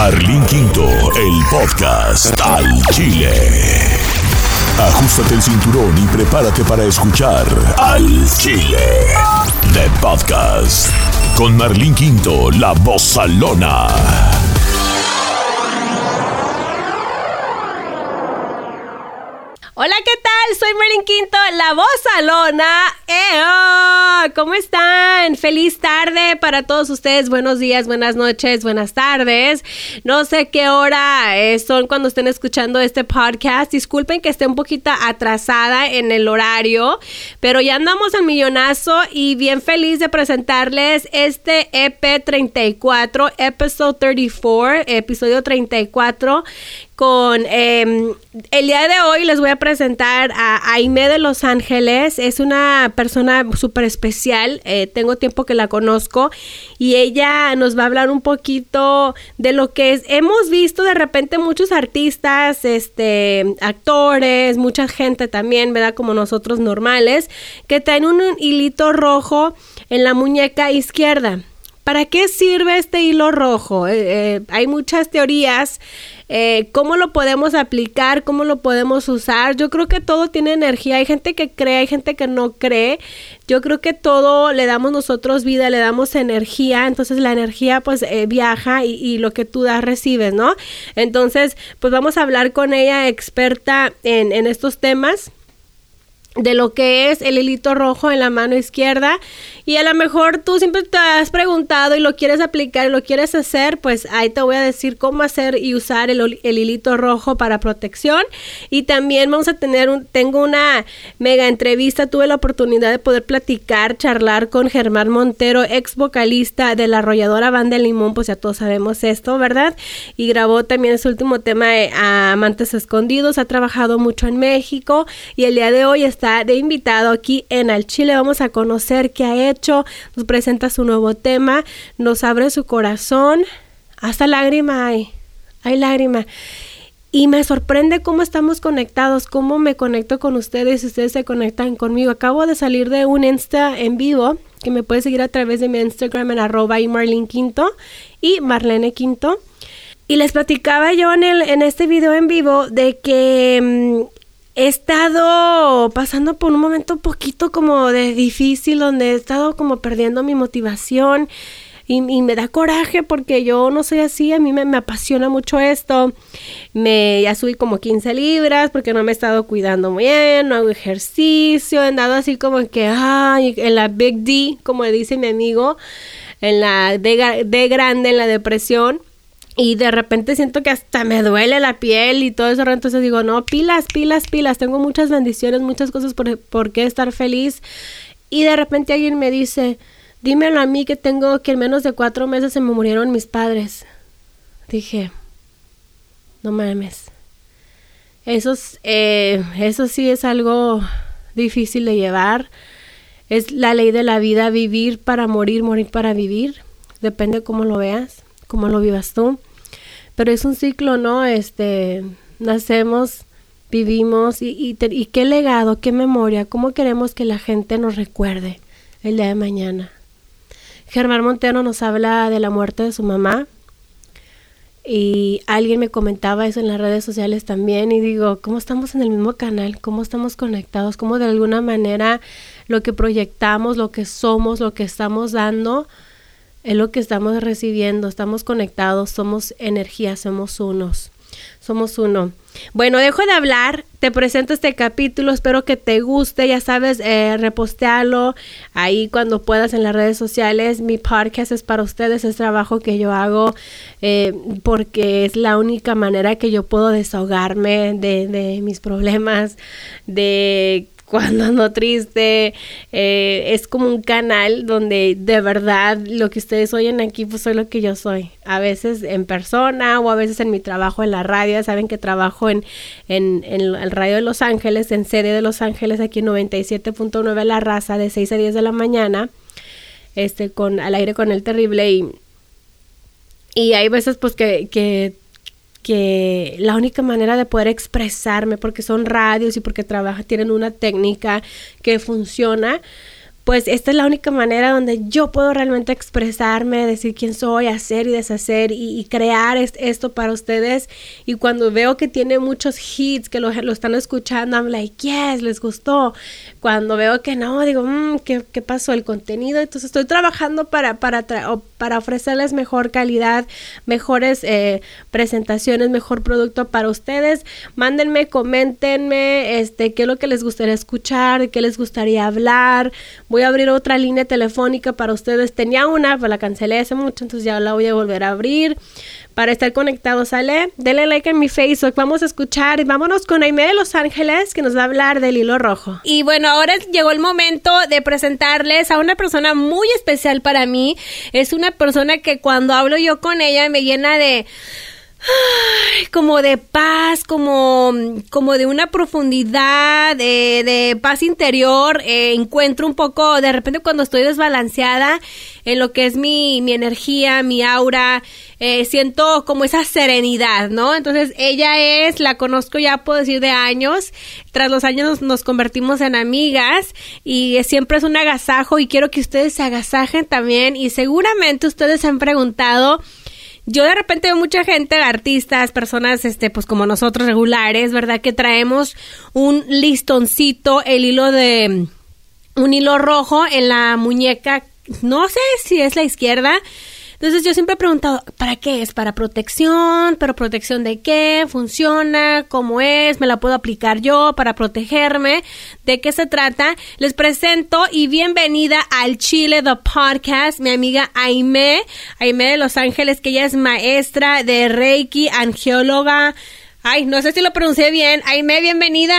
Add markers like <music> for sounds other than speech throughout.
Marlín Quinto, el podcast al Chile. Ajustate el cinturón y prepárate para escuchar Al Chile. The Podcast. Con Marlín Quinto, la voz salona. Hola, ¿qué? Soy Merlin Quinto, la voz salona. ¡Eo! ¿Cómo están? Feliz tarde para todos ustedes. Buenos días, buenas noches, buenas tardes. No sé qué hora son cuando estén escuchando este podcast. Disculpen que esté un poquito atrasada en el horario, pero ya andamos al millonazo y bien feliz de presentarles este EP 34, episode 34, episodio 34 con em, el día de hoy les voy a presentar a Aime de Los Ángeles. Es una persona súper especial. Eh, tengo tiempo que la conozco y ella nos va a hablar un poquito de lo que es. Hemos visto de repente muchos artistas, este, actores, mucha gente también, ¿verdad? Como nosotros normales, que traen un hilito rojo en la muñeca izquierda. ¿Para qué sirve este hilo rojo? Eh, eh, hay muchas teorías eh, cómo lo podemos aplicar, cómo lo podemos usar. Yo creo que todo tiene energía. Hay gente que cree, hay gente que no cree. Yo creo que todo le damos nosotros vida, le damos energía. Entonces la energía pues eh, viaja y, y, lo que tú das recibes, ¿no? Entonces pues vamos a hablar con ella experta en, en estos temas de lo que es el hilito rojo en la mano izquierda y a lo mejor tú siempre te has preguntado y lo quieres aplicar y lo quieres hacer, pues ahí te voy a decir cómo hacer y usar el, hilito rojo para protección y también vamos a tener un, tengo una mega entrevista, tuve la oportunidad de poder platicar, charlar con Germán Montero, ex vocalista de la arrolladora Banda Limón, pues ya todos sabemos esto, ¿verdad? Y grabó también su último tema de Amantes Escondidos, ha trabajado mucho en México y el día de hoy está de invitado aquí en Al Chile. Vamos a conocer qué ha hecho, nos presenta su nuevo tema, nos abre su corazón. Hasta lágrima hay, hay lágrima. Y me sorprende cómo estamos conectados, cómo me conecto con ustedes ustedes se conectan conmigo. Acabo de salir de un Insta en vivo que me puede seguir a través de mi Instagram en arroba y Marlene Quinto y Marlene Quinto. Y les platicaba yo en, el, en este video en vivo de que mm, he estado pasando por un momento un poquito como de difícil, donde he estado como perdiendo mi motivación y, me da coraje porque yo no soy así, a mí me, apasiona mucho esto. Me, ya subí como 15 libras porque no me he estado cuidando muy bien, no hago ejercicio, he andado así como que, ay, en la Big D, como dice mi amigo, en la D grande, en la depresión y de repente siento que hasta me duele la piel y todo eso. Entonces digo, no, pilas, pilas, pilas. Tengo muchas bendiciones, muchas cosas por, por qué estar feliz. Y de repente alguien me dice, dímelo a mí que tengo que en menos de cuatro meses se me murieron mis padres. Dije, no mames. Eso, eh, eso sí es algo difícil de llevar. Es la ley de la vida, vivir para morir, morir para vivir. Depende cómo lo veas, cómo lo vivas tú. Pero es un ciclo, ¿no? Este, nacemos, vivimos y, y, y qué legado, qué memoria, cómo queremos que la gente nos recuerde el día de mañana. Germán Montero nos habla de la muerte de su mamá y alguien me comentaba eso en las redes sociales también y digo, ¿cómo estamos en el mismo canal? ¿Cómo estamos conectados? ¿Cómo de alguna manera lo que proyectamos, lo que somos, lo que estamos dando, es lo que estamos recibiendo, estamos conectados, somos energía, somos unos, somos uno. Bueno, dejo de hablar, te presento este capítulo, espero que te guste, ya sabes, eh, repostealo ahí cuando puedas en las redes sociales. Mi podcast es para ustedes, es trabajo que yo hago eh, porque es la única manera que yo puedo desahogarme de, de mis problemas, de cuando ando triste. Eh, es como un canal donde de verdad lo que ustedes oyen aquí, pues soy lo que yo soy. A veces en persona o a veces en mi trabajo en la radio. Saben que trabajo en, en, en el radio de Los Ángeles, en sede de Los Ángeles, aquí en 97.9 La Raza, de 6 a 10 de la mañana. Este, con, al aire con el terrible y, y hay veces pues que, que que la única manera de poder expresarme, porque son radios y porque trabajan, tienen una técnica que funciona, pues esta es la única manera donde yo puedo realmente expresarme, decir quién soy, hacer y deshacer y, crear esto para ustedes. Y cuando veo que tiene muchos hits, que lo, están escuchando, I'm like, yes, les gustó. Cuando veo que no, digo, mmm, ¿qué, ¿qué, pasó? El contenido. Entonces estoy trabajando para, para, para ofrecerles mejor calidad, mejores eh, presentaciones, mejor producto para ustedes. Mándenme, coméntenme, este, qué es lo que les gustaría escuchar, qué les gustaría hablar. A abrir otra línea telefónica para ustedes. Tenía una, pero la cancelé hace mucho, entonces ya la voy a volver a abrir para estar conectados, ¿sale? Denle like en mi Facebook, vamos a escuchar y vámonos con Aime de Los Ángeles que nos va a hablar del hilo rojo. Y bueno, ahora llegó el momento de presentarles a una persona muy especial para mí. Es una persona que cuando hablo yo con ella me llena de como de paz, como, como de una profundidad, de, paz interior. Eh, encuentro un poco, de repente cuando estoy desbalanceada en lo que es mi, mi energía, mi aura, eh, siento como esa serenidad, ¿no? Entonces ella es, la conozco ya puedo decir de años, tras los años nos, convertimos en amigas y siempre es un agasajo y quiero que ustedes se agasajen también y seguramente ustedes han preguntado yo de repente veo mucha gente, artistas, personas, este, pues como nosotros regulares, ¿verdad? Que traemos un listoncito, el hilo de, un hilo rojo en la muñeca, no sé si es la izquierda, entonces yo siempre he preguntado, ¿para qué es? ¿Para protección? ¿Pero protección de qué? ¿Funciona? ¿Cómo es? ¿Me la puedo aplicar yo para protegerme? ¿De qué se trata? Les presento y bienvenida al Chile The Podcast, mi amiga Aime, Aime de Los Ángeles, que ella es maestra de Reiki, angióloga. Ay, no sé si lo pronuncié bien. Aime, bienvenida.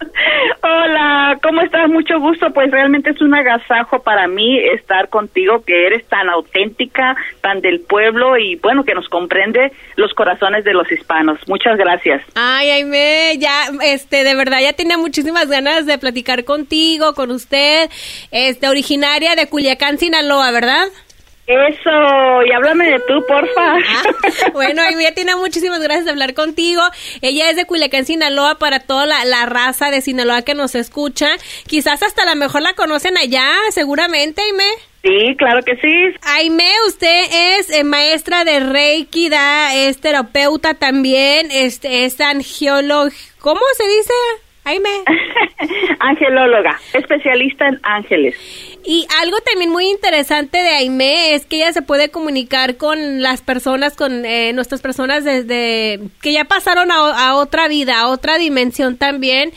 <laughs> Hola, ¿cómo estás? Mucho gusto. Pues realmente es un agasajo para mí estar contigo, que eres tan auténtica, tan del pueblo y bueno, que nos comprende los corazones de los hispanos. Muchas gracias. Ay, Aime, ya, este, de verdad, ya tenía muchísimas ganas de platicar contigo, con usted, este, originaria de Culiacán, Sinaloa, ¿verdad? Eso, y háblame de tú, porfa. Ah, <laughs> bueno, Amy tiene muchísimas gracias de hablar contigo. Ella es de Culiacán, Sinaloa, para toda la, raza de Sinaloa que nos escucha. Quizás hasta la mejor la conocen allá, seguramente, Aime. Sí, claro que sí. Aime, usted es eh, maestra de Reiki, da, es terapeuta también, este, es angiólogo. ¿Cómo se dice? Aime. <laughs> Angelóloga, especialista en ángeles. Y algo también muy interesante de Aime es que ella se puede comunicar con las personas, con eh, nuestras personas desde que ya pasaron a, otra vida, a otra dimensión también.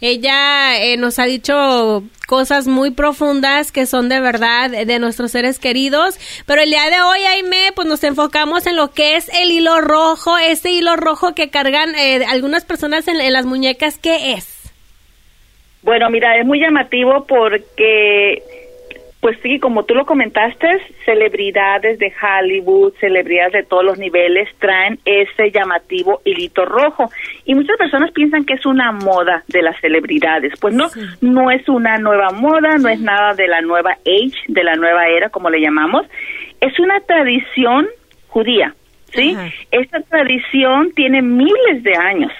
Ella eh, nos ha dicho cosas muy profundas que son de verdad de nuestros seres queridos. Pero el día de hoy, Aime, pues nos enfocamos en lo que es el hilo rojo, ese hilo rojo que cargan eh, algunas personas en, en las muñecas. ¿Qué es? Bueno, mira, es muy llamativo porque pues sí, como tú lo comentaste, celebridades de Hollywood, celebridades de todos los niveles traen ese llamativo hilito rojo. Y muchas personas piensan que es una moda de las celebridades. Pues no, no es una nueva moda, no es nada de la nueva age, de la nueva era, como le llamamos. Es una tradición judía, ¿sí? Esta tradición tiene miles de años.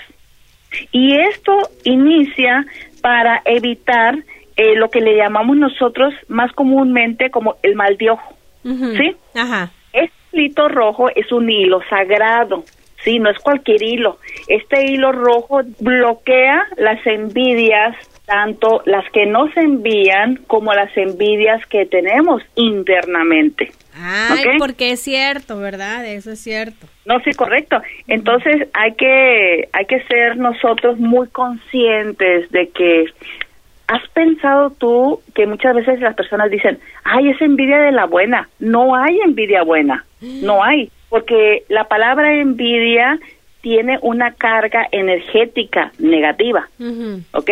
Y esto inicia para evitar eh, lo que le llamamos nosotros más comúnmente como el mal de ojo, ¿sí? Ajá. Este hilo rojo es un hilo sagrado, sí, no es cualquier hilo. Este hilo rojo bloquea las envidias, tanto las que nos envían como las envidias que tenemos internamente. Ay, porque es cierto, ¿verdad? Eso es cierto. No, sí, correcto. Entonces hay que hay que ser nosotros muy conscientes de que ¿Has pensado tú que muchas veces las personas dicen, ay, es envidia de la buena? No hay envidia buena, no hay, porque la palabra envidia tiene una carga energética negativa, ¿ok?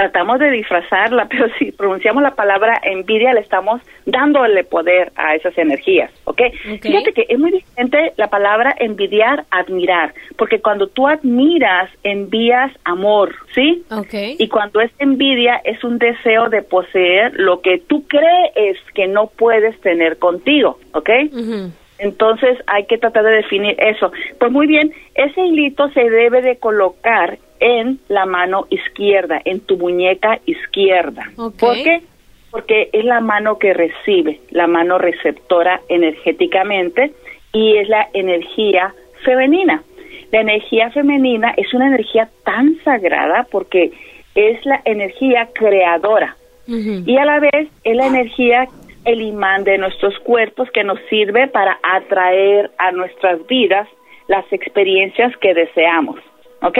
Tratamos de disfrazarla, <laughs> pero si pronunciamos la palabra envidia, le estamos dándole poder a esas energías, ¿ok? Fíjate que es muy diferente la palabra envidiar, admirar, porque cuando tú admiras, envías amor, ¿sí? Okay. Y cuando es envidia, es un deseo de poseer lo que tú crees que no puedes tener contigo, ¿ok? Entonces hay que tratar de definir eso. Pues muy bien, ese hilito se debe de colocar en la mano izquierda, en tu muñeca izquierda. ¿Por qué? Porque es la mano que recibe, la mano receptora energéticamente y es la energía femenina. La energía femenina es una energía tan sagrada porque es la energía creadora y a la vez es la energía, el imán de nuestros cuerpos que nos sirve para atraer a nuestras vidas las experiencias que deseamos. ¿Ok?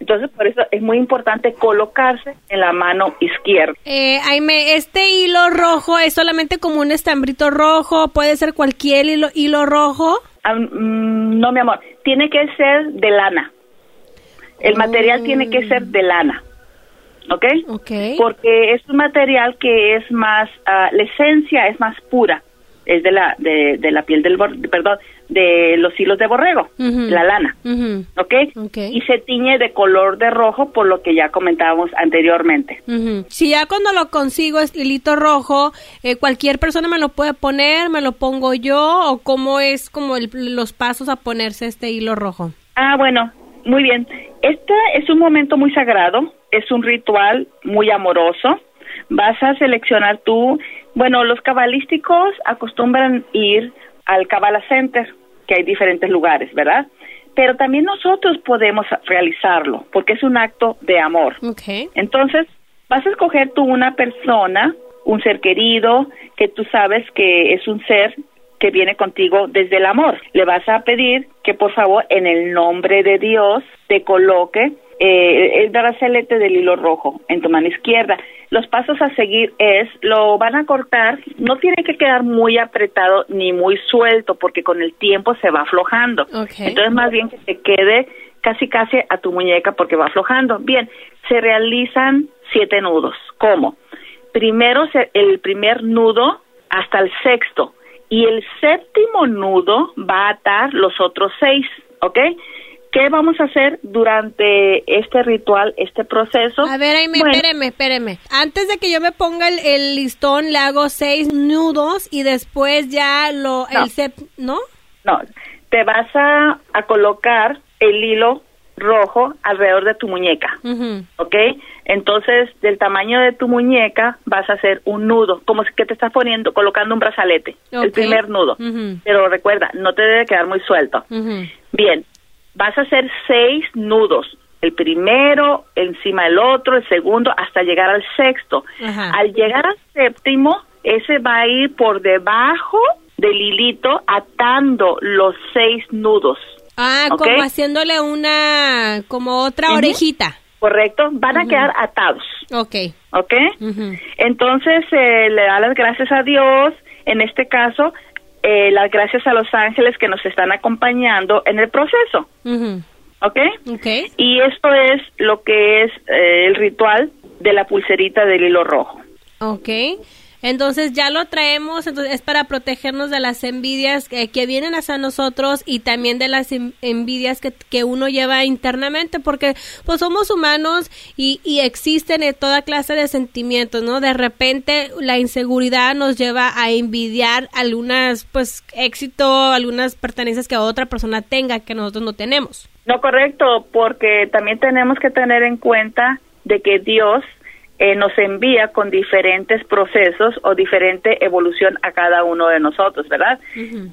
Entonces, por eso es muy importante colocarse en la mano izquierda. Eh, Aime, ¿este hilo rojo es solamente como un estambrito rojo? ¿Puede ser cualquier hilo, hilo rojo? Mm, no, mi amor, tiene que ser de lana. El material tiene que ser de lana. ¿Ok? Ok. Porque es un material que es más, ah, la esencia es más pura es de la de, de la piel del perdón de los hilos de borrego la lana ¿ok? y se tiñe de color de rojo por lo que ya comentábamos anteriormente. Si ya cuando lo consigo es hilito rojo eh, cualquier persona me lo puede poner me lo pongo yo o cómo es como los pasos a ponerse este hilo rojo. Ah bueno muy bien. Este es un momento muy sagrado es un ritual muy amoroso vas a seleccionar tú, bueno, los cabalísticos acostumbran ir al Kabbalah Center, que hay diferentes lugares, ¿verdad? Pero también nosotros podemos realizarlo, porque es un acto de amor. Okay. Entonces, vas a escoger tú una persona, un ser querido, que tú sabes que es un ser que viene contigo desde el amor. Le vas a pedir que por favor en el nombre de Dios te coloque eh, el brazalete del hilo rojo en tu mano izquierda. Los pasos a seguir es, lo van a cortar, no tiene que quedar muy apretado ni muy suelto porque con el tiempo se va aflojando. Entonces más bien que se quede casi casi a tu muñeca porque va aflojando. Bien, se realizan siete nudos. ¿Cómo? Primero el primer nudo hasta el sexto y el séptimo nudo va a atar los otros seis, ¿ok? ¿Qué vamos a hacer durante este ritual, este proceso? A ver, Aime, espéreme, espéreme. Antes de que yo me ponga el, listón, le hago seis nudos y después ya lo... No. El ¿No? No, te vas a, colocar el hilo rojo alrededor de tu muñeca, ¿ok? Entonces, del tamaño de tu muñeca vas a hacer un nudo, como si que te estás poniendo, colocando un brazalete, el primer nudo. Pero recuerda, no te debe quedar muy suelto. Bien, vas a hacer seis nudos, el primero encima del otro, el segundo, hasta llegar al sexto. Al llegar al séptimo, ese va a ir por debajo del hilito atando los seis nudos. Ah, como haciéndole una, como otra orejita. Correcto, van a quedar atados. Ok. Ok. Entonces, eh, le da las gracias a Dios, en este caso, eh, las gracias a los ángeles que nos están acompañando en el proceso. ¿Ok? Y esto es lo que es eh, el ritual de la pulserita del hilo rojo. Ok. Entonces ya lo traemos, entonces es para protegernos de las envidias que, vienen hacia nosotros y también de las envidias que, que, uno lleva internamente, porque pues somos humanos y, y existen toda clase de sentimientos, ¿no? De repente la inseguridad nos lleva a envidiar algunas, pues, éxito, algunas pertenencias que otra persona tenga que nosotros no tenemos. No, correcto, porque también tenemos que tener en cuenta de que Dios eh, nos envía con diferentes procesos o diferente evolución a cada uno de nosotros, ¿verdad?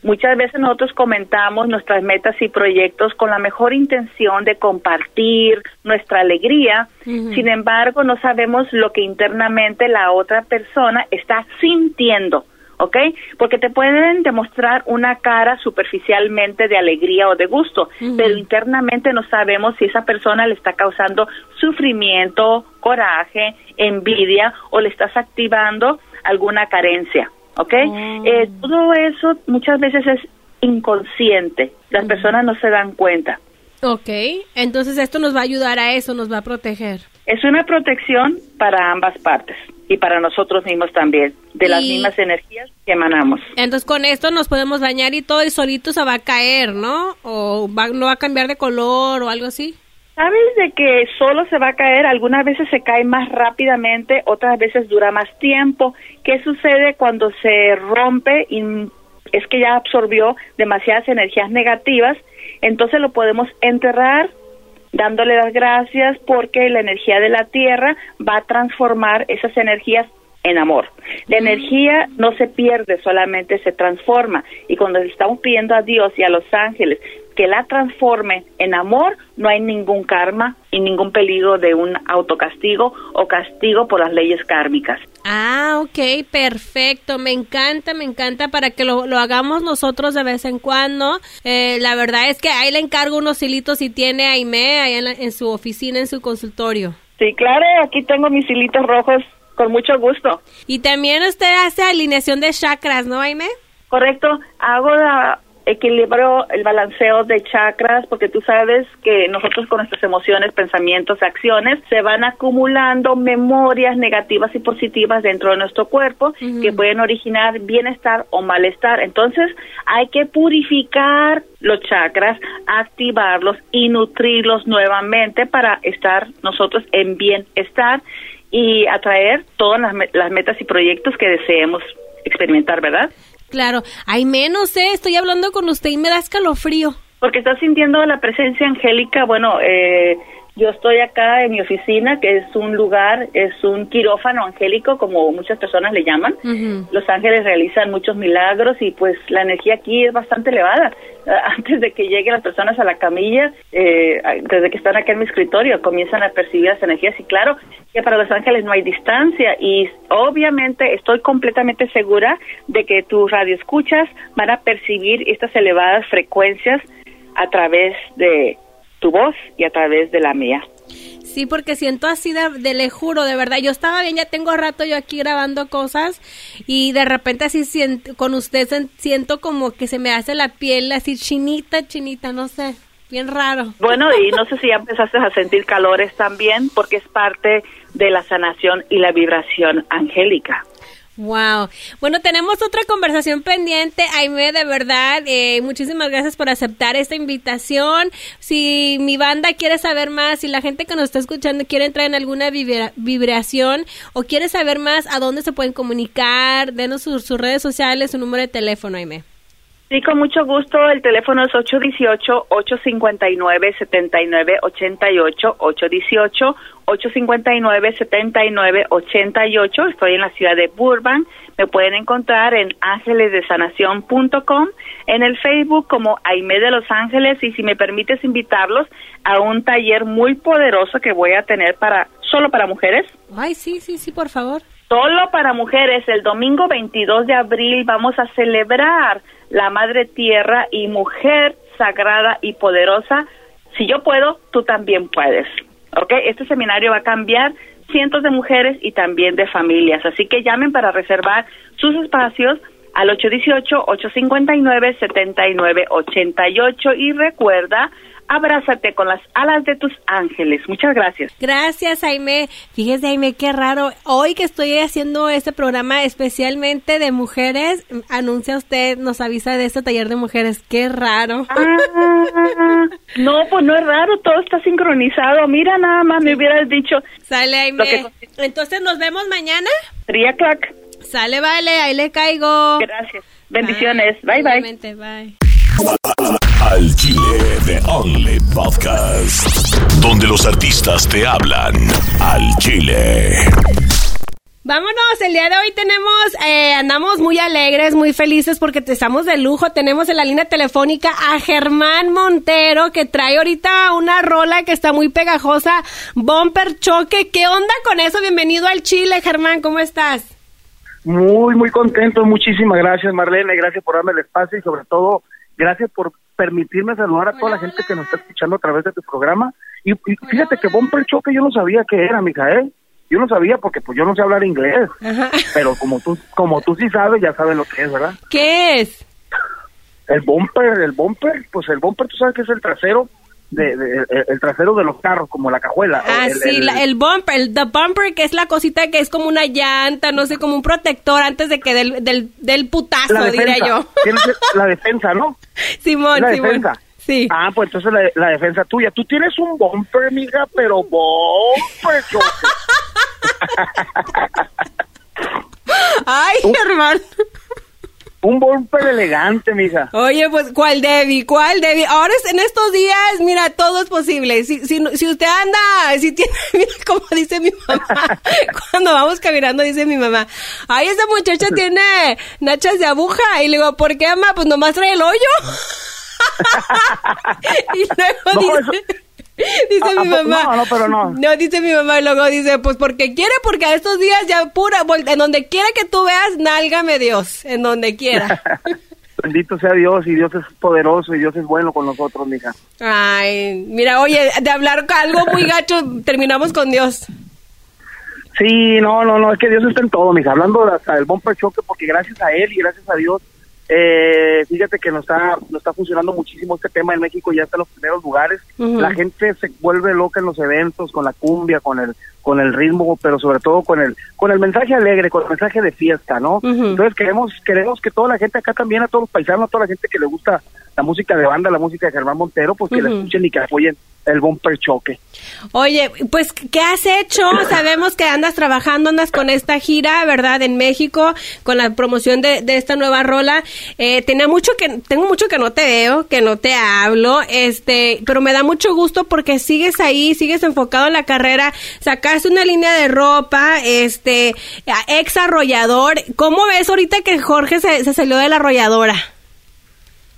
Muchas veces nosotros comentamos nuestras metas y proyectos con la mejor intención de compartir nuestra alegría, sin embargo no sabemos lo que internamente la otra persona está sintiendo ¿ok? Porque te pueden demostrar una cara superficialmente de alegría o de gusto, pero internamente no sabemos si esa persona le está causando sufrimiento, coraje, envidia o le estás activando alguna carencia, ¿ok? Oh. Eh, todo eso muchas veces es inconsciente, las personas no se dan cuenta. Ok, entonces esto nos va a ayudar a eso, nos va a proteger. Es una protección para ambas partes y para nosotros mismos también, de las mismas energías que emanamos. Entonces con esto nos podemos bañar y todo y solito se va a caer, ¿no? O va, no va a cambiar de color o algo así. ¿Sabes de que solo se va a caer? Algunas veces se cae más rápidamente, otras veces dura más tiempo. ¿Qué sucede cuando se rompe y es que ya absorbió demasiadas energías negativas? Entonces lo podemos enterrar dándole las gracias porque la energía de la tierra va a transformar esas energías en amor. La energía no se pierde, solamente se transforma. Y cuando estamos pidiendo a Dios y a los ángeles que la transforme en amor, no hay ningún karma y ningún peligro de un autocastigo o castigo por las leyes kármicas. Ah, ok, perfecto. Me encanta, me encanta para que lo, hagamos nosotros de vez en cuando. Eh, la verdad es que ahí le encargo unos hilitos y tiene Aime ahí en, en su oficina, en su consultorio. Sí, claro, aquí tengo mis hilitos rojos con mucho gusto. Y también usted hace alineación de chakras, ¿no, Aime? Correcto, hago la equilibrio, el balanceo de chakras, porque tú sabes que nosotros con nuestras emociones, pensamientos, acciones, se van acumulando memorias negativas y positivas dentro de nuestro cuerpo que pueden originar bienestar o malestar. Entonces, hay que purificar los chakras, activarlos y nutrirlos nuevamente para estar nosotros en bienestar y atraer todas las, las metas y proyectos que deseemos experimentar, ¿verdad? Claro, hay menos, ¿eh? Estoy hablando con usted y me da escalofrío. Porque está sintiendo la presencia angélica, bueno, eh, yo estoy acá en mi oficina, que es un lugar, es un quirófano angélico, como muchas personas le llaman. Los ángeles realizan muchos milagros y pues la energía aquí es bastante elevada. <laughs> Antes de que lleguen las personas a la camilla, eh, desde que están acá en mi escritorio, comienzan a percibir las energías y claro que para los ángeles no hay distancia y obviamente estoy completamente segura de que tus radioescuchas van a percibir estas elevadas frecuencias a través de tu voz y a través de la mía. Sí, porque siento así de, le juro, de verdad. Yo estaba bien, ya tengo rato yo aquí grabando cosas y de repente así siento, con usted siento como que se me hace la piel así chinita, chinita, no sé, bien raro. Bueno, y no sé si ya empezaste a sentir calores también, porque es parte de la sanación y la vibración angélica. Wow. Bueno, tenemos otra conversación pendiente. Aime, de verdad, eh, muchísimas gracias por aceptar esta invitación. Si mi banda quiere saber más, si la gente que nos está escuchando quiere entrar en alguna vibración o quiere saber más, ¿a dónde se pueden comunicar? Denos sus, redes sociales, su número de teléfono, Aime. Sí, con mucho gusto. El teléfono es 818-859-7988, 818-859-7988. Estoy en la ciudad de Burbank. Me pueden encontrar en ángelesdesanación.com, en el Facebook como Aime de Los Ángeles y si me permites invitarlos a un taller muy poderoso que voy a tener para solo para mujeres. Ay, sí, sí, sí, por favor. Solo para mujeres, el domingo 22 de abril vamos a celebrar la Madre Tierra y mujer sagrada y poderosa. Si yo puedo, tú también puedes. ¿Ok? Este seminario va a cambiar cientos de mujeres y también de familias. Así que llamen para reservar sus espacios al 818-859-7988 y recuerda abrázate con las alas de tus ángeles. Muchas gracias. Gracias, Jaime. Fíjese, Jaime, qué raro. Hoy que estoy haciendo este programa especialmente de mujeres, anuncia usted, nos avisa de este taller de mujeres. Qué raro. Ah, no, pues no es raro, todo está sincronizado. Mira, nada más me hubieras dicho. Sale, Jaime. Entonces, ¿nos vemos mañana? Ría clac. Sale, vale, ahí le caigo. Gracias. Bendiciones. Bye, bye. bye. Al Chile de Only Podcast, donde los artistas te hablan al Chile. Vámonos, el día de hoy tenemos, eh, andamos muy alegres, muy felices porque te estamos de lujo. Tenemos en la línea telefónica a Germán Montero que trae ahorita una rola que está muy pegajosa, Bumper Choque. ¿Qué onda con eso? Bienvenido al Chile, Germán, ¿cómo estás? Muy, muy contento. Muchísimas gracias, Marlene. Gracias por darme el espacio y sobre todo Gracias por permitirme saludar a toda la gente que nos está escuchando a través de tu programa. Y, fíjate que Bumper Choque yo no sabía qué era, Mijael. Yo no sabía porque pues yo no sé hablar inglés. Pero como tú como tú sí sabes, ya sabes lo que es, ¿verdad? ¿Qué es? El bumper, el bumper, pues el bumper tú sabes que es el trasero de, el trasero de los carros, como la cajuela. Ah, sí, el, bumper, el the bumper, que es la cosita que es como una llanta, no sé, como un protector antes de que del, del, del putazo, diría yo. <laughs> la defensa, ¿no? Simón, la Simón. Defensa. Sí. Ah, pues entonces la, la, defensa tuya. Tú tienes un bumper, amiga, pero bumper. <laughs> Ay, hermano. Un bumper elegante, mija. Oye, pues, ¿cuál Debbie? ¿Cuál Debbie? Ahora en estos días, mira, todo es posible. Si, si, si usted anda, si tiene, <laughs> mira, como dice mi mamá, <laughs> cuando vamos caminando, dice mi mamá, ay, esa muchacha tiene nachas de aguja. Y le digo, ¿por qué, mamá? Pues nomás trae el hoyo. <laughs> y luego dice... <laughs> Dice mi mamá. No, no, pero no. No, dice mi mamá, y luego dice, pues porque quiere, porque a estos días ya pura, en donde quiera que tú veas, nálgame Dios, en donde quiera. <laughs> Bendito sea Dios, y Dios es poderoso, y Dios es bueno con nosotros, mija. Ay, mira, oye, de hablar algo muy gacho, terminamos con Dios. Sí, no, no, no, es que Dios está en todo, mija. Hablando hasta del bumper choque, porque gracias a Él y gracias a Dios, eh, fíjate que nos está, nos está funcionando muchísimo este tema en México, ya está en los primeros lugares. La gente se vuelve loca en los eventos, con la cumbia, con el, con el ritmo, pero sobre todo con el, con el mensaje alegre, con el mensaje de fiesta, ¿no? Entonces queremos, queremos que toda la gente acá también, a todos los paisanos, a toda la gente que le gusta la música de banda, la música de Germán Montero, pues que la escuchen y que apoyen el bumper choque. Oye, pues, ¿qué has hecho? Sabemos que andas trabajando, andas con esta gira, ¿verdad? En México, con la promoción de, de esta nueva rola. Eh, tenía mucho que, tengo mucho que no te veo, que no te hablo, este, pero me da mucho gusto porque sigues ahí, sigues enfocado en la carrera, sacaste una línea de ropa, este, ex arrollador. ¿Cómo ves ahorita que Jorge se, se salió de la arrolladora?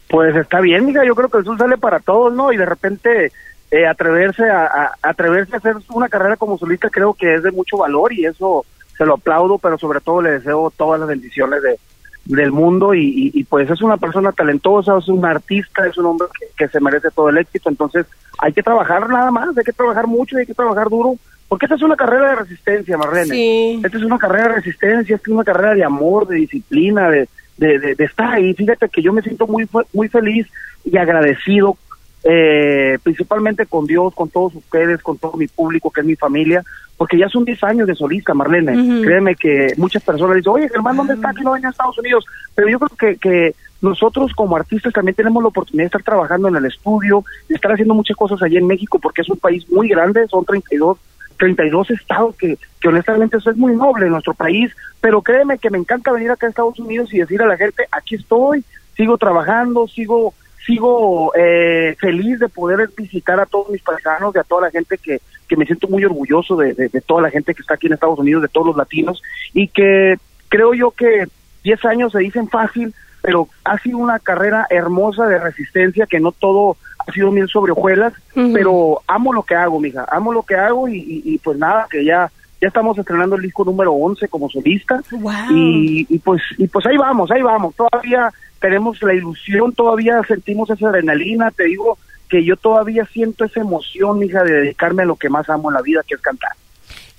Pues está bien, mija, yo creo que eso sale para todos, ¿no? Y de repente eh, atreverse a, atreverse a hacer una carrera como solista creo que es de mucho valor y eso se lo aplaudo, pero sobre todo le deseo todas las bendiciones de, del mundo y, pues es una persona talentosa, es un artista, es un hombre que, se merece todo el éxito, entonces hay que trabajar nada más, hay que trabajar mucho, hay que trabajar duro, porque esta es una carrera de resistencia, Marlene. Esta es una carrera de resistencia, esta es una carrera de amor, de disciplina, de, de, de, de estar ahí. Fíjate que yo me siento muy, muy feliz y agradecido eh, principalmente con Dios, con todos ustedes, con todo mi público, que es mi familia, porque ya son 10 años de solista, Marlene. Créeme que muchas personas dicen, oye, Germán, ¿dónde está? Que no venía a Estados Unidos. Pero yo creo que, que nosotros como artistas también tenemos la oportunidad de estar trabajando en el estudio, de estar haciendo muchas cosas allí en México, porque es un país muy grande, son 32 32 estados que, que honestamente eso es muy noble en nuestro país, pero créeme que me encanta venir acá a Estados Unidos y decir a la gente, aquí estoy, sigo trabajando, sigo sigo eh, feliz de poder visitar a todos mis paisanos y a toda la gente que, que me siento muy orgulloso de, de, toda la gente que está aquí en Estados Unidos, de todos los latinos, y que creo yo que 10 años se dicen fácil, pero ha sido una carrera hermosa de resistencia, que no todo ha sido bien sobre hojuelas, pero amo lo que hago, mija, amo lo que hago y, y, pues nada, que ya ya estamos estrenando el disco número 11 como solista. Y, y pues y pues ahí vamos, ahí vamos, todavía tenemos la ilusión, todavía sentimos esa adrenalina, te digo que yo todavía siento esa emoción, hija, de dedicarme a lo que más amo en la vida, que es cantar.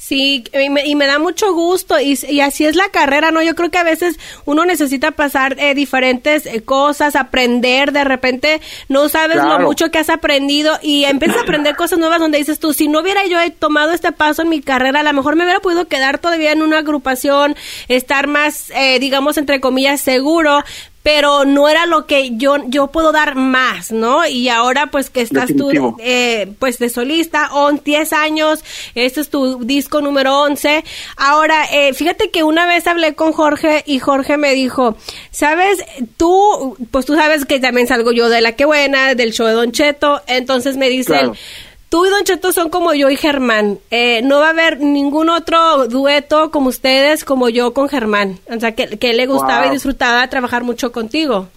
Sí, y me, y me, da mucho gusto y, y, así es la carrera, ¿no? Yo creo que a veces uno necesita pasar eh, diferentes eh, cosas, aprender, de repente no sabes lo mucho que has aprendido y empiezas a aprender <clears throat> cosas nuevas donde dices tú, si no hubiera yo tomado este paso en mi carrera, a lo mejor me hubiera podido quedar todavía en una agrupación, estar más, eh, digamos, entre comillas, seguro, pero no era lo que yo yo puedo dar más, ¿no? Y ahora pues que estás tú eh, pues de solista, on 10 años, este es tu disco número 11. Ahora, eh, fíjate que una vez hablé con Jorge y Jorge me dijo, "¿Sabes? Tú pues tú sabes que también salgo yo de La Que Buena, del show de Don Cheto." Entonces me dicen, Tú y Don Cheto son como yo y Germán. Eh, no va a haber ningún otro dueto como ustedes, como yo con Germán. O sea, que, que le gustaba y disfrutaba trabajar mucho contigo.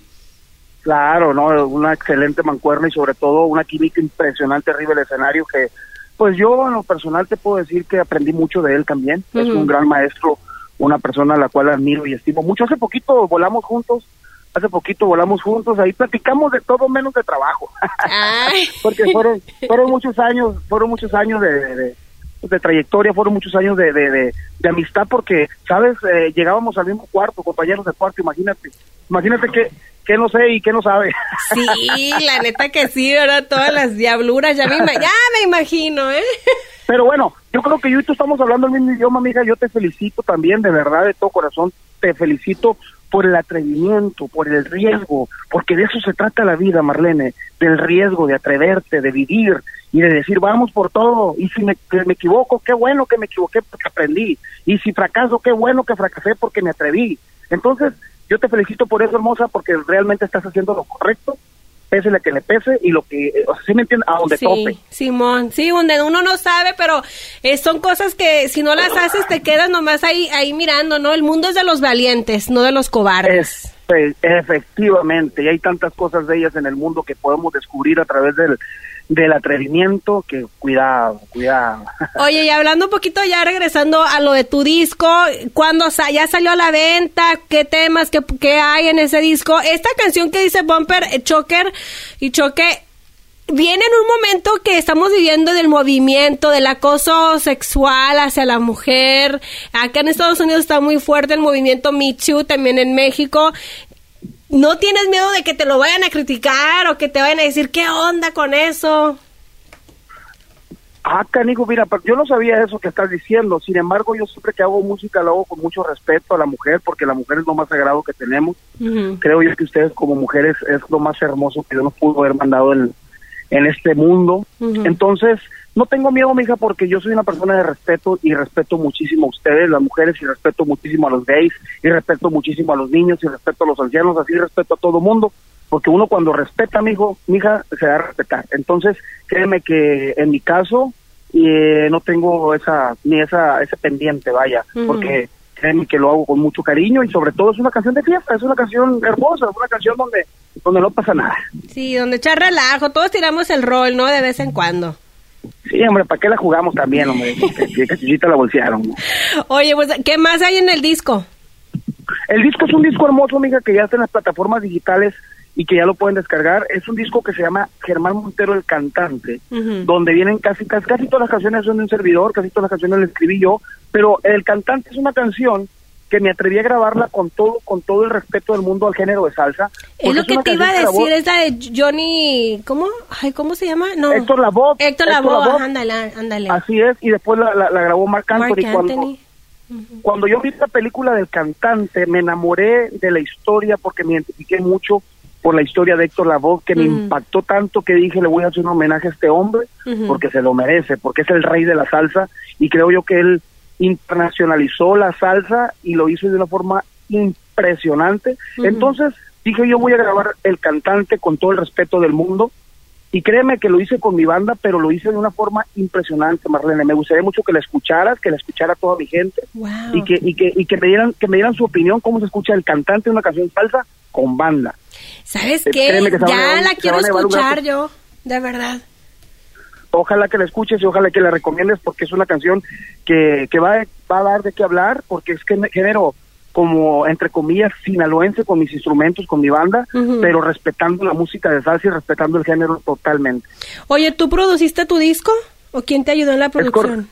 Claro, no, una excelente mancuerna y sobre todo una química impresionante arriba del escenario que, pues yo en lo personal te puedo decir que aprendí mucho de él también. Es un gran maestro, una persona a la cual admiro y estimo mucho. Hace poquito volamos juntos hace poquito volamos juntos, ahí platicamos de todo menos de trabajo, <laughs> porque fueron fueron muchos años, fueron muchos años de, de, trayectoria, fueron muchos años de, de, de amistad, porque, ¿sabes? Eh, llegábamos al mismo cuarto, compañeros de cuarto, imagínate, imagínate que, que no sé y que no sabe. Sí, la neta que sí, ahora todas las diabluras, ya me, ya me imagino, ¿eh? Pero bueno, yo creo que yo y tú estamos hablando el mismo idioma, amiga, yo te felicito también, de verdad, de todo corazón, te felicito por el atrevimiento, por el riesgo, porque de eso se trata la vida, Marlene, del riesgo, de atreverte, de vivir y de decir, vamos por todo, y si me, me equivoco, qué bueno que me equivoqué porque aprendí, y si fracaso, qué bueno que fracasé porque me atreví. Entonces, yo te felicito por eso, hermosa, porque realmente estás haciendo lo correcto pese la que le pese y lo que, o sea, ¿sí me entiendes? A donde sí, tope. Simón, sí, donde uno no sabe, pero eh, son cosas que si no las haces te quedas nomás ahí, ahí mirando, ¿no? El mundo es de los valientes, no de los cobardes. Es, pues, efectivamente, y hay tantas cosas de ellas en el mundo que podemos descubrir a través del, del atrevimiento, que cuidado, cuidado. <laughs> Oye, y hablando un poquito ya regresando a lo de tu disco, ¿cuándo ya salió a la venta? ¿Qué temas, qué, qué hay en ese disco? Esta canción que dice Bumper, eh, Choker y Choque, viene en un momento que estamos viviendo del movimiento, del acoso sexual hacia la mujer. Acá en Estados Unidos está muy fuerte el movimiento Me Too, también en México. ¿No tienes miedo de que te lo vayan a criticar o que te vayan a decir qué onda con eso? Ah, canijo, mira, yo no sabía eso que estás diciendo. Sin embargo, yo siempre que hago música lo hago con mucho respeto a la mujer, porque la mujer es lo más sagrado que tenemos. Creo yo que ustedes como mujeres es lo más hermoso que Dios nos pudo haber mandado en, en este mundo. Entonces, no tengo miedo, mija, porque yo soy una persona de respeto y respeto muchísimo a ustedes, las mujeres, y respeto muchísimo a los gays, y respeto muchísimo a los niños, y respeto a los ancianos, así respeto a todo mundo, porque uno cuando respeta, mijo, mija, se da a respetar. Entonces, créeme que en mi caso, eh, no tengo esa, ni esa, ese pendiente, vaya, porque créeme que lo hago con mucho cariño y sobre todo es una canción de fiesta, es una canción hermosa, es una canción donde, donde no pasa nada. Sí, donde echar relajo, todos tiramos el rol, ¿no? De vez en cuando. Sí, hombre, ¿para qué la jugamos también, hombre? <laughs> Cachillita la bolsearon. Oye, pues, ¿qué más hay en el disco? El disco es un disco hermoso, amiga, que ya está en las plataformas digitales y que ya lo pueden descargar. Es un disco que se llama Germán Montero el Cantante, donde vienen casi, casi, casi todas las canciones son de un servidor, casi todas las canciones las escribí yo, pero El Cantante es una canción que me atreví a grabarla con todo con todo el respeto del mundo al género de salsa. Es lo que te iba a decir, grabó es la de Johnny, ¿cómo? Ay, ¿cómo se llama? No. Héctor Lavoe. Héctor Lavoe, ándale, ándale. Así es, y después la, la- la grabó Marc Mark Anthony. Cuando, Anthony. cuando yo vi la película del cantante, me enamoré de la historia porque me identifiqué mucho por la historia de Héctor Lavoe, que me impactó tanto que dije, le voy a hacer un homenaje a este hombre, porque se lo merece, porque es el rey de la salsa, y creo yo que él internacionalizó la salsa y lo hizo de una forma impresionante. Entonces dije, yo voy a grabar el cantante con todo el respeto del mundo, y créeme que lo hice con mi banda, pero lo hice de una forma impresionante, Marlene. Me gustaría mucho que la escucharas, que la escuchara toda mi gente Wow. y que y que y que me dieran que me dieran su opinión cómo se escucha el cantante de una canción salsa con banda. ¿Sabes Eh, qué? que Ya la quiero escuchar yo, de verdad. Ojalá que la escuches y ojalá que la recomiendes porque es una canción que, que va, va a dar de qué hablar porque es que género como entre comillas sinaloense con mis instrumentos, con mi banda, pero respetando la música de salsa y respetando el género totalmente. Oye, ¿tú produciste tu disco? ¿O quién te ayudó en la producción?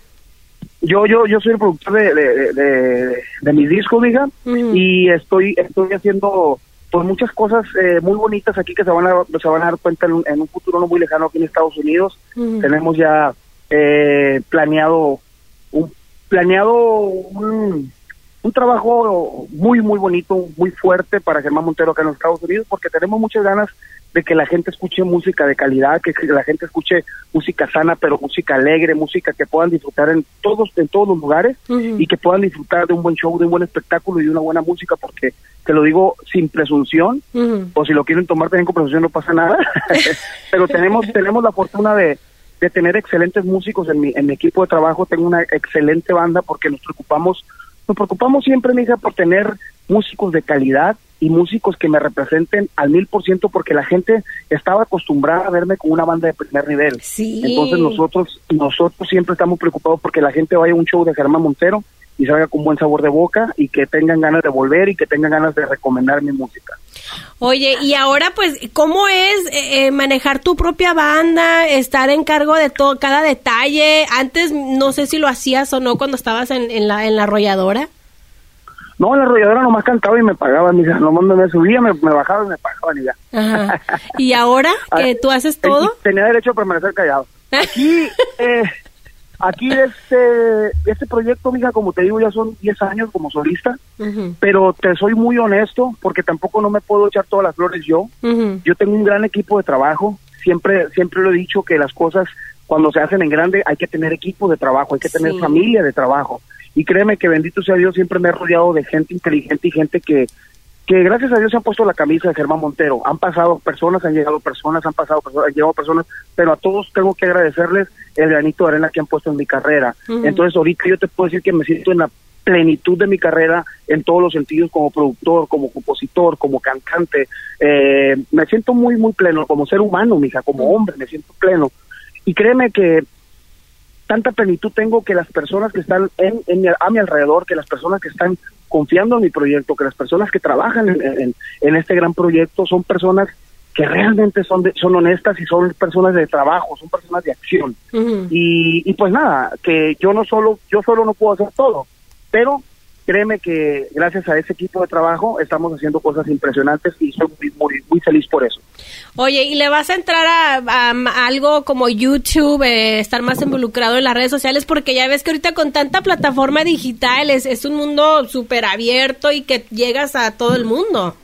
Yo yo yo soy el productor de, de, de, de mis discos, diga, y estoy estoy haciendo pues muchas cosas eh, muy bonitas aquí que se van a se van a dar cuenta en un, en un futuro no muy lejano aquí en Estados Unidos. Tenemos ya eh, planeado un planeado un, un trabajo muy muy bonito, muy fuerte para Germán Montero acá en los Estados Unidos porque tenemos muchas ganas de que la gente escuche música de calidad, que la gente escuche música sana, pero música alegre, música que puedan disfrutar en todos en todos los lugares y que puedan disfrutar de un buen show, de un buen espectáculo y de una buena música, porque te lo digo sin presunción, o si lo quieren tomar también con presunción no pasa nada, <laughs> pero tenemos tenemos la fortuna de, de tener excelentes músicos en mi, en mi equipo de trabajo, tengo una excelente banda porque nos preocupamos, nos preocupamos siempre, mija, por tener músicos de calidad y músicos que me representen al mil por ciento porque la gente estaba acostumbrada a verme con una banda de primer nivel. Sí. Entonces nosotros nosotros siempre estamos preocupados porque la gente vaya a un show de Germán Montero y salga con buen sabor de boca y que tengan ganas de volver y que tengan ganas de recomendar mi música. Oye, y ahora pues, ¿cómo es eh, eh, manejar tu propia banda, estar en cargo de todo, cada detalle? Antes no sé si lo hacías o no cuando estabas en, en la, en la arrolladora. No, la arrolladora nomás cantaba y me pagaban, mija. Nomás me subía, me, me bajaba y me pagaban y ya. Ajá. <laughs> Y ahora que Ah, tú haces todo. Tenía derecho a permanecer callado. Aquí, <laughs> eh, aquí este, este proyecto, mija, como te digo, ya son 10 años como solista, pero te soy muy honesto porque tampoco no me puedo echar todas las flores yo. Yo tengo un gran equipo de trabajo. Siempre, siempre lo he dicho que las cosas cuando se hacen en grande hay que tener equipo de trabajo, hay que tener Sí. familia de trabajo. Y créeme que bendito sea Dios, siempre me he rodeado de gente inteligente y gente que, que gracias a Dios se han puesto la camisa de Germán Montero. Han pasado personas, han llegado personas, han pasado personas, han llegado personas, pero a todos tengo que agradecerles el granito de arena que han puesto en mi carrera. Entonces ahorita yo te puedo decir que me siento en la plenitud de mi carrera en todos los sentidos, como productor, como compositor, como cantante. Eh, me siento muy, muy pleno, como ser humano, mija, como hombre, me siento pleno. Y créeme que tanta plenitud tengo que las personas que están en, a mi alrededor, que las personas que están confiando en mi proyecto, que las personas que trabajan en, en, este gran proyecto son personas que realmente son son honestas y son personas de trabajo, son personas de acción. y, y pues nada, que yo no solo, yo solo no puedo hacer todo, pero créeme que gracias a ese equipo de trabajo estamos haciendo cosas impresionantes y soy muy, muy, feliz por eso. Oye, ¿y le vas a entrar a, algo como YouTube, eh, estar más involucrado en las redes sociales? Porque ya ves que ahorita con tanta plataforma digital es, es un mundo súper abierto y que llegas a todo el mundo.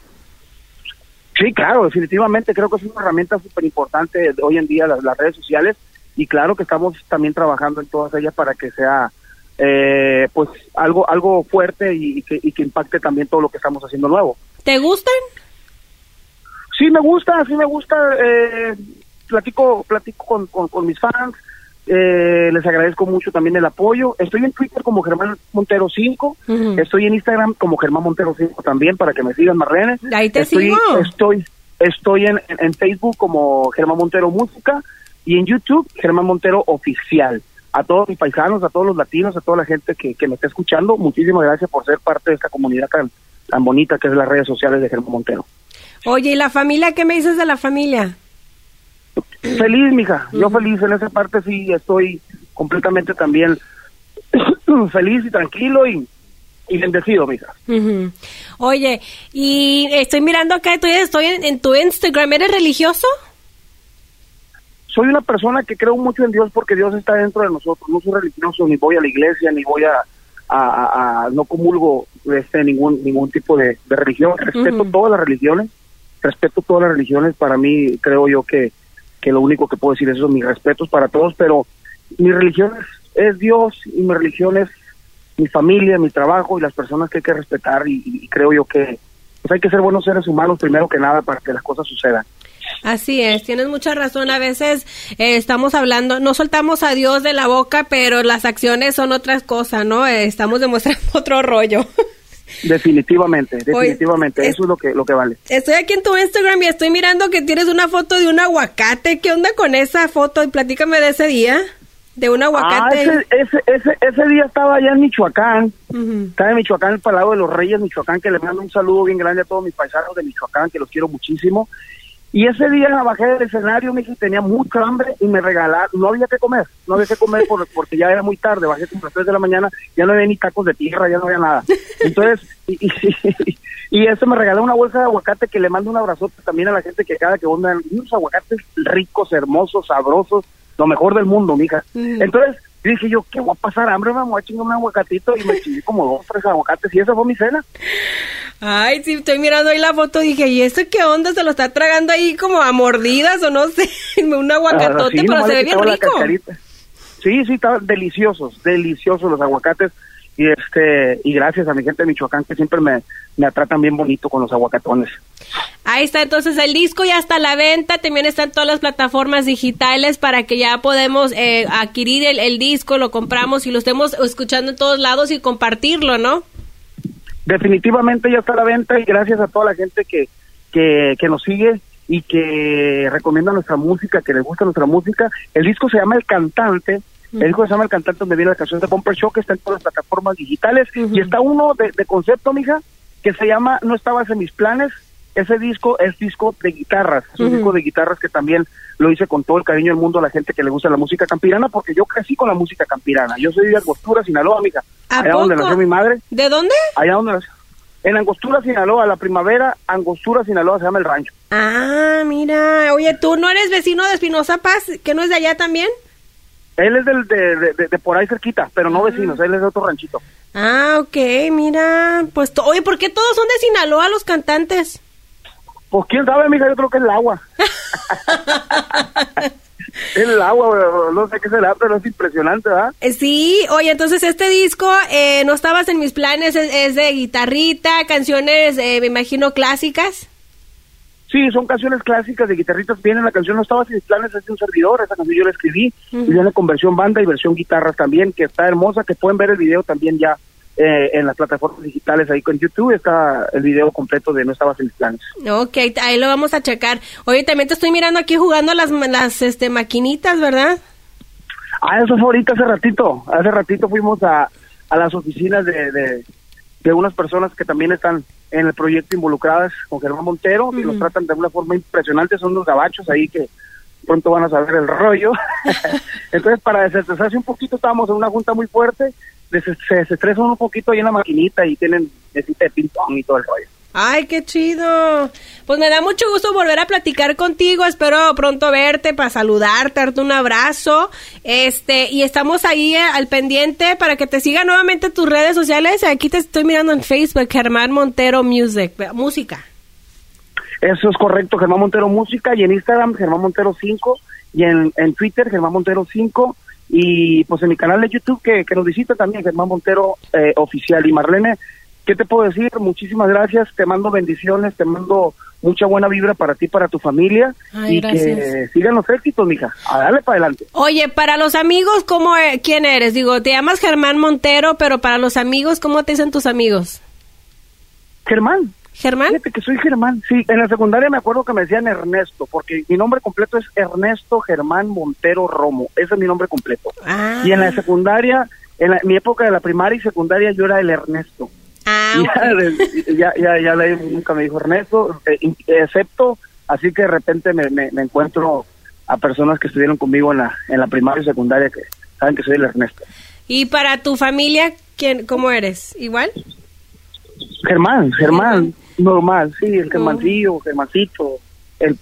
Sí, claro, definitivamente creo que es una herramienta súper importante hoy en día las, las redes sociales y claro que estamos también trabajando en todas ellas para que sea eh, pues algo algo fuerte y, que, y, que, impacte también todo lo que estamos haciendo nuevo. ¿Te gustan? Sí me gusta, sí me gusta. Eh, platico platico con, con, mis fans. Eh, les agradezco mucho también el apoyo. Estoy en Twitter como Germán Montero 5. Estoy en Instagram como Germán Montero 5 también para que me sigan, Marlene. Ahí te estoy, sigo. Estoy, estoy en, en Facebook como Germán Montero Música y en YouTube Germán Montero Oficial a todos mis paisanos, a todos los latinos, a toda la gente que, me está escuchando, muchísimas gracias por ser parte de esta comunidad tan, tan bonita que es las redes sociales de Germán Montero. Oye, ¿y la familia? ¿Qué me dices de la familia? Feliz, mija. Yo feliz en esa parte sí estoy completamente también <clears throat> feliz y tranquilo y, y bendecido, mija. Oye, y estoy mirando acá, estoy en, en tu Instagram. ¿Eres religioso? Soy una persona que creo mucho en Dios porque Dios está dentro de nosotros. No soy religioso, ni voy a la iglesia, ni voy a, a, no comulgo este, ningún ningún tipo de, religión. Respeto todas las religiones, respeto todas las religiones. Para mí, creo yo que, que lo único que puedo decir es eso, mis respetos para todos, pero mi religión es, Dios y mi religión es mi familia, mi trabajo y las personas que hay que respetar y, creo yo que pues hay que ser buenos seres humanos primero que nada para que las cosas sucedan. Así es, tienes mucha razón. A veces eh, estamos hablando, no soltamos a Dios de la boca, pero las acciones son otras cosas, ¿no? Eh, estamos demostrando <laughs> otro rollo. Definitivamente, definitivamente, eso es lo que lo que vale. Estoy aquí en tu Instagram y estoy mirando que tienes una foto de un aguacate. ¿Qué onda con esa foto? Y platícame de ese día, de un aguacate. Ah, ese, ese, ese, día estaba allá en Michoacán, estaba en Michoacán, el Palau de los Reyes, Michoacán, que le mando un saludo bien grande a todos mis paisanos de Michoacán, que los quiero muchísimo. Y ese día bajé del escenario, mi hija tenía mucha hambre y me regalaron, no había que comer, no había que comer por, porque ya era muy tarde, bajé como a las 3 de la mañana, ya no había ni tacos de tierra, ya no había nada. Entonces, y, <laughs> y, eso me regaló una bolsa de aguacate que le mando un abrazote también a la gente que cada que vos unos aguacates ricos, hermosos, sabrosos, lo mejor del mundo, mija. Entonces, dije yo, ¿qué voy a pasar hambre? Me voy a chingar un aguacatito y me chingué como dos, tres aguacates y esa fue mi cena. Ay, sí, estoy mirando ahí la foto dije, ¿y esto qué onda? ¿Se lo está tragando ahí como a mordidas o no sé? <laughs> un aguacatote, pero se ve bien rico. Sí, sí, estaban deliciosos, deliciosos los aguacates. Y este y gracias a mi gente de Michoacán que siempre me, me tratan bien bonito con los aguacatones. Ahí está entonces el disco ya está a la venta, también están todas las plataformas digitales para que ya podemos eh, adquirir el, el disco, lo compramos y lo estemos escuchando en todos lados y compartirlo, ¿no? Definitivamente ya está a la venta y gracias a toda la gente que, que, que nos sigue y que recomienda nuestra música, que les gusta nuestra música. El disco se llama El Cantante, el disco se llama El Cantante donde viene la canción de Bumper Show que está en todas las plataformas digitales. Y está uno de, de concepto, mija, que se llama No estabas en mis planes, ese disco es disco de guitarras, es un disco de guitarras que también lo hice con todo el cariño del mundo a la gente que le gusta la música campirana, porque yo crecí con la música campirana. Yo soy de Angostura, Sinaloa, amiga. allá donde nació mi madre. ¿De dónde? Allá donde nació. En Angostura, Sinaloa, la primavera, Angostura, Sinaloa se llama el rancho. Ah, mira. Oye, ¿tú no eres vecino de Espinosa Paz, que no es de allá también? Él es del, de, de, por ahí cerquita, pero no ah. vecinos, él es de otro ranchito. Ah, ok, mira. Pues, oye, ¿por qué todos son de Sinaloa los cantantes? Pues quién sabe, mija, yo creo que es el agua. <laughs> el agua, no sé qué será, pero es impresionante, ¿verdad? Eh, Sí, oye, entonces este disco eh, no estabas en mis planes, es, es de guitarrita, canciones, eh, me imagino, clásicas. Sí, son canciones clásicas de guitarritas. Viene la canción No estaba sin planes, es de un servidor. Esa canción yo la escribí. Y viene con versión banda y versión guitarras también, que está hermosa, que pueden ver el video también ya eh, en las plataformas digitales. Ahí con YouTube está el video completo de No estaba sin planes. Ok, ahí lo vamos a checar. Oye, también te estoy mirando aquí jugando las, las este, maquinitas, ¿verdad? Ah, eso fue ahorita hace ratito. Hace ratito fuimos a, a las oficinas de, de, de unas personas que también están en el proyecto involucradas con Germán Montero y los tratan de una forma impresionante. Son unos gabachos ahí que pronto van a saber el rollo. <laughs> <laughs> Entonces, para desestresarse un poquito, estábamos en una junta muy fuerte. Se desestresan un poquito ahí en la maquinita y tienen mesita de ping-pong y todo el rollo. Ay, qué chido. Pues me da mucho gusto volver a platicar contigo. Espero pronto verte para saludarte, darte un abrazo. Este, y estamos ahí eh, al pendiente para que te sigan nuevamente tus redes sociales. Aquí te estoy mirando en Facebook, Germán Montero Music, música. Eso es correcto, Germán Montero Música y en Instagram Germán Montero 5 y en, en Twitter Germán Montero 5 y pues en mi canal de YouTube que, que nos visita también Germán Montero eh, Oficial. Y Marlene, ¿qué te puedo decir? Muchísimas gracias, te mando bendiciones, te mando mucha buena vibra para ti, para tu familia Ay, y gracias. que sigan los éxitos, mija. A darle para adelante. Oye, para los amigos, ¿cómo, e- ¿quién eres? Digo, te llamas Germán Montero, pero para los amigos, ¿cómo te dicen tus amigos? Germán, ¿Germán? Fíjate que soy Germán. Sí, en la secundaria me acuerdo que me decían Ernesto, porque mi nombre completo es Ernesto Germán Montero Romo. Ese es mi nombre completo. Ah. Y en la secundaria, en la- mi época de la primaria y secundaria, yo era el Ernesto. Ah, <laughs> Y ok. ya, ya, ya, ya nunca me dijo Ernesto, eh, excepto, así que de repente me, me, me encuentro a personas que estuvieron conmigo en la, en la primaria y secundaria que saben que soy el Ernesto. ¿Y para tu familia, quién, cómo eres? ¿Igual? Germán, Germán, normal, sí, el Germancillo, Germancito, el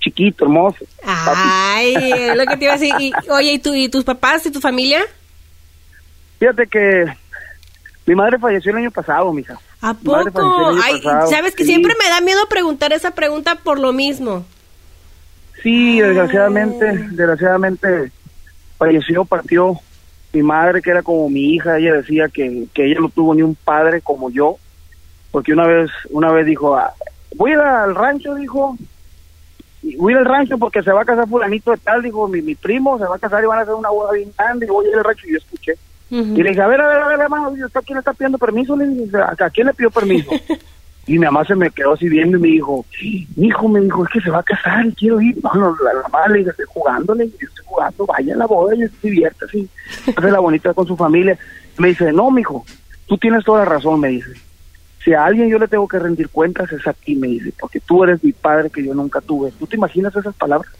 chiquito, hermoso. papi. Ay, es lo que te iba a decir. Y, oye, ¿y, tú, ¿y tus papás y tu familia? Fíjate que mi madre falleció el año pasado, mija. ¿A poco? Ay, pasado, sabes que sí. siempre me da miedo preguntar esa pregunta por lo mismo. Sí, desgraciadamente, desgraciadamente falleció, partió mi madre, que era como mi hija, ella decía que, que ella no tuvo ni un padre como yo, porque una vez, una vez dijo, "Ah, voy a ir al rancho, dijo, voy a ir al rancho porque se va a casar fulanito de tal, dijo, mi, mi primo se va a casar y van a hacer una boda bien grande, y voy a ir al rancho, y yo escuché. Y le dije, a ver, a ver, a ver, hermano, ¿y usted ¿a quién le está pidiendo permiso? Le dije, ¿a quién le pidió permiso? <laughs> y mi mamá se me quedó así viendo y me dijo, hijo, me dijo, es que se va a casar y quiero ir. No, no, la, la mamá le dije, estoy jugándole, yo estoy jugando, vaya a la boda y se divierte así, <laughs> hace la bonita con su familia. Me dice, no, mijo, tú tienes toda la razón, me dice. Si a alguien yo le tengo que rendir cuentas es a ti, me dice, porque tú eres mi padre que yo nunca tuve. ¿Tú te imaginas esas palabras?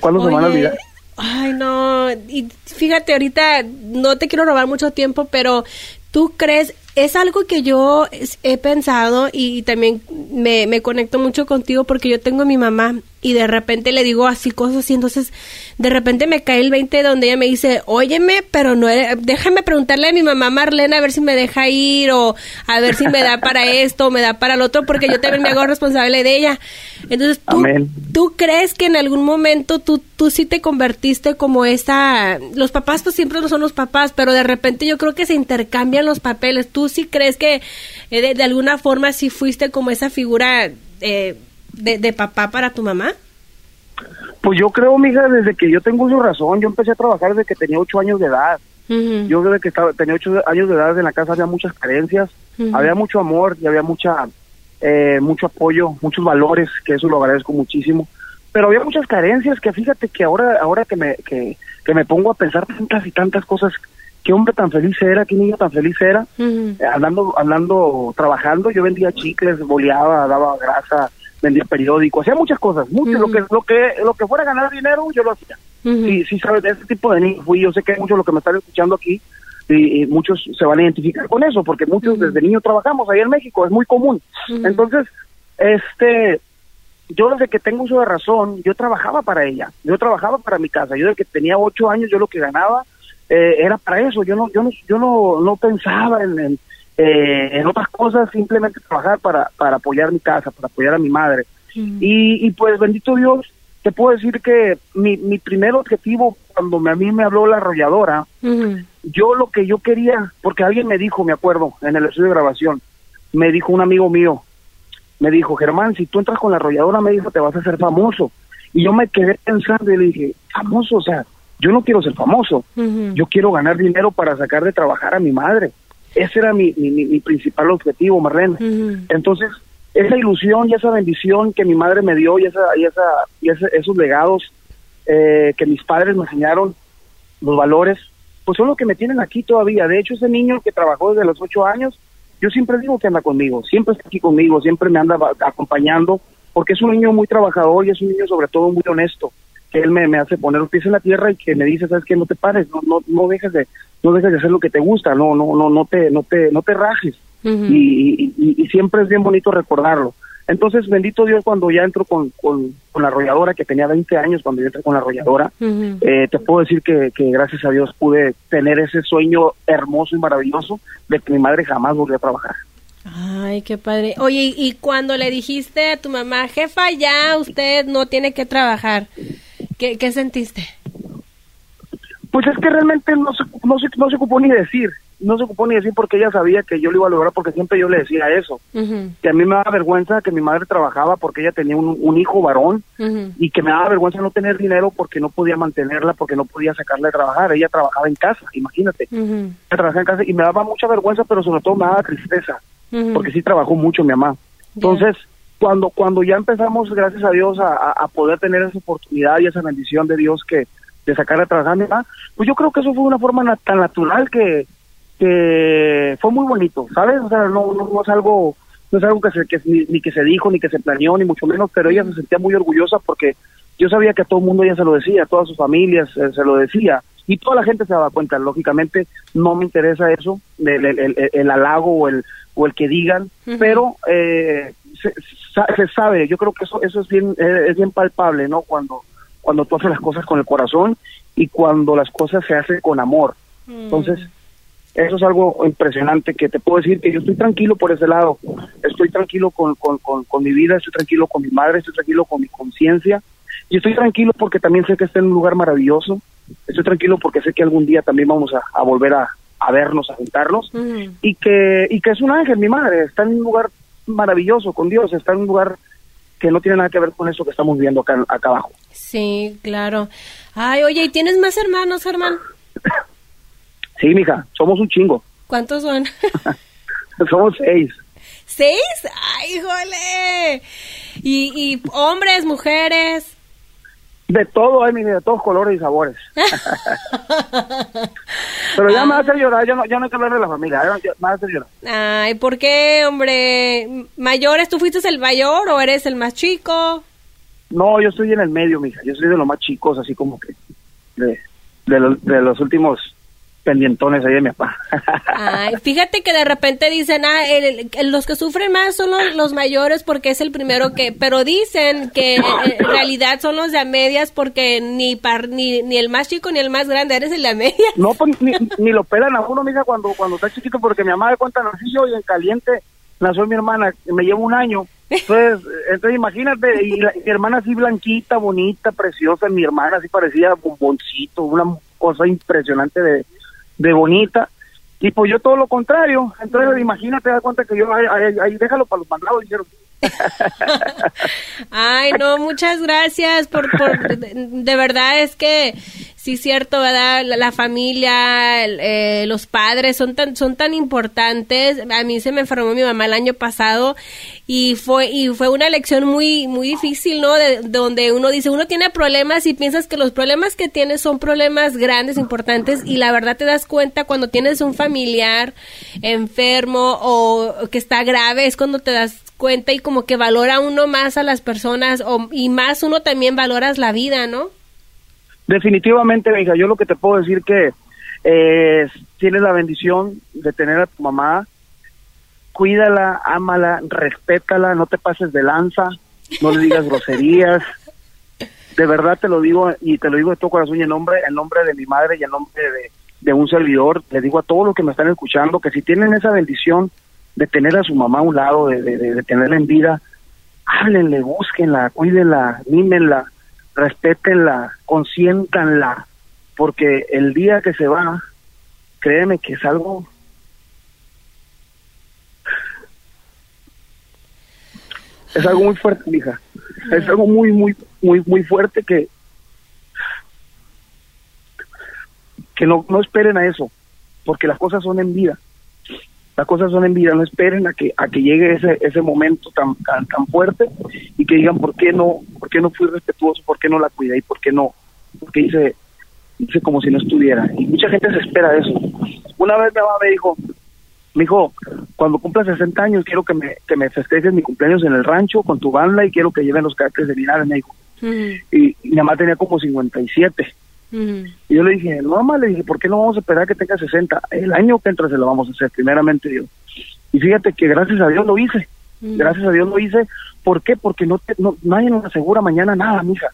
¿Cuándo se van a Oye, olvidar? Ay, no. Y fíjate, ahorita no te quiero robar mucho tiempo, pero ¿tú crees? Es algo que yo he pensado y también me, me conecto mucho contigo porque yo tengo a mi mamá y de repente le digo así cosas así, entonces de repente me cae el 20 donde ella me dice, óyeme, pero no, eres- déjame preguntarle a mi mamá Marlena a ver si me deja ir o a ver si me da para <laughs> esto o me da para lo otro porque yo también me hago responsable de ella. Entonces, ¿tú, Amén. ¿Tú crees que en algún momento tú, tú sí te convertiste como esa... Los papás pues siempre no son los papás, pero de repente yo creo que se intercambian los papeles. ¿Tú sí crees que eh, de, de alguna forma sí fuiste como esa figura eh, de, de papá para tu mamá? Pues yo creo, mija, desde que yo tengo su razón, yo empecé a trabajar desde que tenía ocho años de edad. Yo desde que estaba, tenía ocho años de edad en la casa había muchas carencias, había mucho amor y había mucha, eh, mucho apoyo, muchos valores, que eso lo agradezco muchísimo. Pero había muchas carencias que fíjate que ahora, ahora que me, que, que me pongo a pensar tantas y tantas cosas, qué hombre tan feliz era, qué niño tan feliz era, Ujú. eh, andando, andando, trabajando, yo vendía chicles, boleaba, daba grasa, vendía periódico, hacía muchas cosas, mucho, lo que, lo que, lo que fuera ganar dinero, yo lo hacía. Ujú. Sí, sí, sabes, de ese tipo de niños fui. Yo sé que muchos de los que me están escuchando aquí, y, y muchos se van a identificar con eso, porque muchos desde niños trabajamos ahí en México, es muy común. Entonces, este, yo desde que tengo uso de razón, yo trabajaba para ella, yo trabajaba para mi casa. Yo desde que tenía ocho años, yo lo que ganaba eh, era para eso. Yo no, yo no, yo no, no pensaba en, en, eh, en otras cosas, simplemente trabajar para, para apoyar mi casa, para apoyar a mi madre. Ujú. Y, y pues bendito Dios, te puedo decir que mi, mi primer objetivo cuando me- a mí me habló la arrolladora, yo lo que yo quería, porque alguien me dijo, me acuerdo, en el estudio de grabación, me dijo un amigo mío, me dijo, Germán, si tú entras con la arrolladora, me dijo, te vas a hacer famoso. Y yo me quedé pensando y le dije, famoso, o sea, yo no quiero ser famoso, yo quiero ganar dinero para sacar de trabajar a mi madre. Ese era mi, mi, mi- principal objetivo, Marlene. Entonces, esa ilusión y esa bendición que mi madre me dio y, esa, y, esa, y ese- esos legados eh, que mis padres me enseñaron, los valores, pues son los que me tienen aquí todavía. De hecho, ese niño que trabajó desde los ocho años, yo siempre digo que anda conmigo, siempre está aquí conmigo, siempre me anda acompañando, porque es un niño muy trabajador y es un niño sobre todo muy honesto, que él me, me hace poner los pies en la tierra y que me dice, sabes que no te pares, no, no, no dejes de, no dejes de hacer lo que te gusta, no, no, no, no te, no te, no te rajes y, y- y siempre es bien bonito recordarlo. Entonces, bendito Dios, cuando ya entro con, con, con la arrolladora, que tenía 20 años cuando yo entré con la arrolladora, eh, te puedo decir que, que gracias a Dios pude tener ese sueño hermoso y maravilloso de que mi madre jamás volvió a trabajar. Ay, qué padre. Oye, y cuando le dijiste a tu mamá, jefa, ya usted no tiene que trabajar, ¿qué, qué sentiste? Pues es que realmente no se, no, se, no se ocupó ni decir, no se ocupó ni decir porque ella sabía que yo lo iba a lograr porque siempre yo le decía eso, que a mí me daba vergüenza que mi madre trabajaba porque ella tenía un, un hijo varón y que me daba vergüenza no tener dinero porque no podía mantenerla, porque no podía sacarla de trabajar. Ella trabajaba en casa, imagínate. Ella trabajaba en casa y me daba mucha vergüenza, pero sobre todo me daba tristeza, porque sí trabajó mucho mi mamá. Entonces, cuando cuando ya empezamos, gracias a Dios, a, a- poder tener esa oportunidad y esa bendición de Dios que de sacar a trabajar mi mamá, pues yo creo que eso fue una forma na- tan natural que, que fue muy bonito, ¿sabes? O sea, no, no, no es algo no es algo que, se, que ni, ni que se dijo, ni que se planeó, ni mucho menos, pero ella se sentía muy orgullosa porque yo sabía que a todo el mundo ella se lo decía, a todas sus familias eh, se lo decía, y toda la gente se daba cuenta, lógicamente no me interesa eso, el, el, el- el halago o el, o el que digan, pero eh, se, se sabe, yo creo que eso eso es bien eh, es bien palpable, ¿no? Cuando cuando tú haces las cosas con el corazón y cuando las cosas se hacen con amor. Entonces, eso es algo impresionante que te puedo decir que yo estoy tranquilo por ese lado, estoy tranquilo con, con, con, con mi vida, estoy tranquilo con mi madre, estoy tranquilo con mi conciencia. Y estoy tranquilo porque también sé que está en un lugar maravilloso, estoy tranquilo porque sé que algún día también vamos a, a volver a, a vernos, a juntarnos. Y que y que es un ángel mi madre está en un lugar maravilloso con Dios está en un lugar que no tiene nada que ver con eso que estamos viviendo acá acá abajo Sí, claro. Ay, oye, ¿y tienes más hermanos, Germán? <coughs> sí mija somos un chingo ¿Cuántos son? <laughs> <laughs> somos seis ¿Seis? ¡Ay, híjole! ¿Y, y hombres, mujeres? De todo hay de todos colores y sabores <laughs> pero ya me va a hacer llorar ya no ya no hay que hablar de la familia ya, me hacer llorar Ay, ¿por qué, hombre? ¿Mayores? ¿Tú fuiste el mayor o eres el más chico? no yo estoy en el medio mija yo soy de los más chicos así como que de de, los- de los últimos pendientones ahí de mi papá <laughs> Ay, fíjate que de repente dicen, ah, el- el- los que sufren más son los, los mayores porque es el primero que, pero dicen que eh, en realidad son los de a medias porque ni, par, ni, ni el más chico ni el más grande, eres el de a medias. No, pues ni, ni lo pelan a uno, mija, cuando, cuando está chiquito, porque mi mamá de cuenta nací yo y en caliente nació mi hermana, me lleva un año. Entonces, entonces imagínate, y la- mi hermana así blanquita, bonita, preciosa, mi hermana así parecía bomboncito, una cosa impresionante de, de bonita. Y pues yo todo lo contrario. Entonces, imagínate, da cuenta que yo, ahí, déjalo para los mandados, dijeron. <laughs> Ay, no, muchas gracias por, por de verdad es que sí cierto, ¿verdad? La, la familia, el, eh, los padres son tan son tan importantes. A mí se me enfermó mi mamá el año pasado y fue y fue una lección muy muy difícil, ¿no? De donde uno dice, uno tiene problemas y piensas que los problemas que tienes son problemas grandes, importantes y la verdad te das cuenta cuando tienes un familiar enfermo o que está grave es cuando te das cuenta y como que valora uno más a las personas o, y más uno también valoras la vida, ¿no? Definitivamente, hija, yo lo que te puedo decir que eh, tienes la bendición de tener a tu mamá, cuídala, ámala, respétala, no te pases de lanza, no le digas groserías. De verdad te lo digo y te lo digo de todo corazón y en nombre, en nombre de mi madre y en nombre de, un servidor, le digo a todos los que me están escuchando que si tienen esa bendición de tener a su mamá a un lado, de- de tenerla en vida, háblenle, búsquenla, cuídenla, mímenla, respétenla, consiéntanla, porque el día que se va, créeme que es algo es algo muy fuerte, hija. Es algo muy, muy, muy, muy fuerte que que no, no esperen a eso, porque las cosas son en vida. Las cosas son en vida, no esperen a que a que llegue ese ese momento tan tan, tan fuerte y que digan por qué no, por qué no fui respetuoso, por qué no la cuidé y por qué no, porque hice hice como si no estuviera. Y mucha gente se espera eso. Una vez mi mamá me dijo, me dijo, cuando cumpla 60 años quiero que me, que me festejes mi cumpleaños en el rancho con tu banda y quiero que lleven los caracteres de Linares, me dijo. y, y mi mamá tenía como 57. Y yo le dije, no, mamá, le dije, ¿por qué no vamos a esperar que tenga 60? El año que entra se lo vamos a hacer, primeramente Dios. Y fíjate que gracias a Dios lo hice. Gracias a Dios lo hice. ¿Por qué? Porque no, te- no nadie nos asegura mañana nada, mija.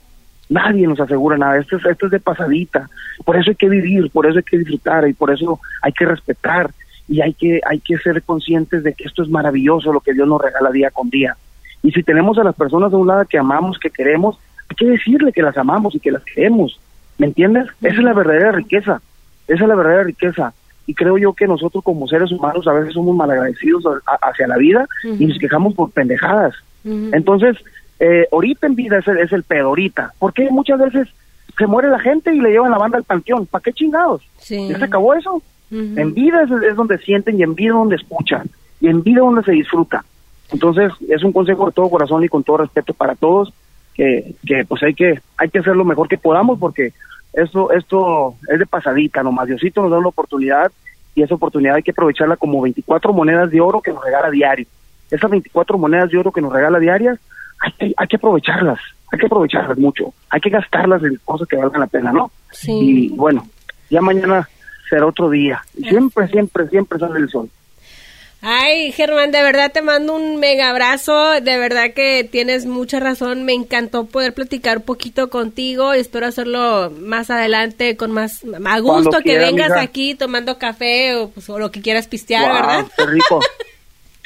Nadie nos asegura nada. Esto es, esto es de pasadita. Por eso hay que vivir, por eso hay que disfrutar y por eso hay que respetar y hay que hay que ser conscientes de que esto es maravilloso lo que Dios nos regala día con día. Y si tenemos a las personas de un lado que amamos, que queremos, hay que decirle que las amamos y que las queremos. ¿Me entiendes? Esa es la verdadera riqueza. Esa es la verdadera riqueza. Y creo yo que nosotros como seres humanos a veces somos malagradecidos a- hacia la vida y nos quejamos por pendejadas. Entonces, eh, ahorita en vida es el, es el pedo, ahorita. Porque muchas veces se muere la gente y le llevan la banda al panteón. ¿Para qué chingados? Sí. ¿Ya se acabó eso? En vida es, es donde sienten y en vida donde escuchan y en vida donde se disfruta. Entonces, es un consejo de todo corazón y con todo respeto para todos que, que pues hay que hay que hacer lo mejor que podamos porque esto esto es de pasadita nomás. Diosito nos da una oportunidad y esa oportunidad hay que aprovecharla como 24 monedas de oro que nos regala diario. Esas 24 monedas de oro que nos regala diarias, hay que, hay que aprovecharlas, hay que aprovecharlas mucho, hay que gastarlas en cosas que valgan la pena, ¿no? Sí. Y bueno, ya mañana será otro día. Y siempre, siempre, siempre sale el sol. Ay, Germán, de verdad te mando un mega abrazo. De verdad que tienes mucha razón. Me encantó poder platicar un poquito contigo. Espero hacerlo más adelante con más a gusto Cuando que quiera, vengas mija. aquí tomando café o, pues, o lo que quieras pistear, Guau, ¿verdad? Qué rico. <laughs>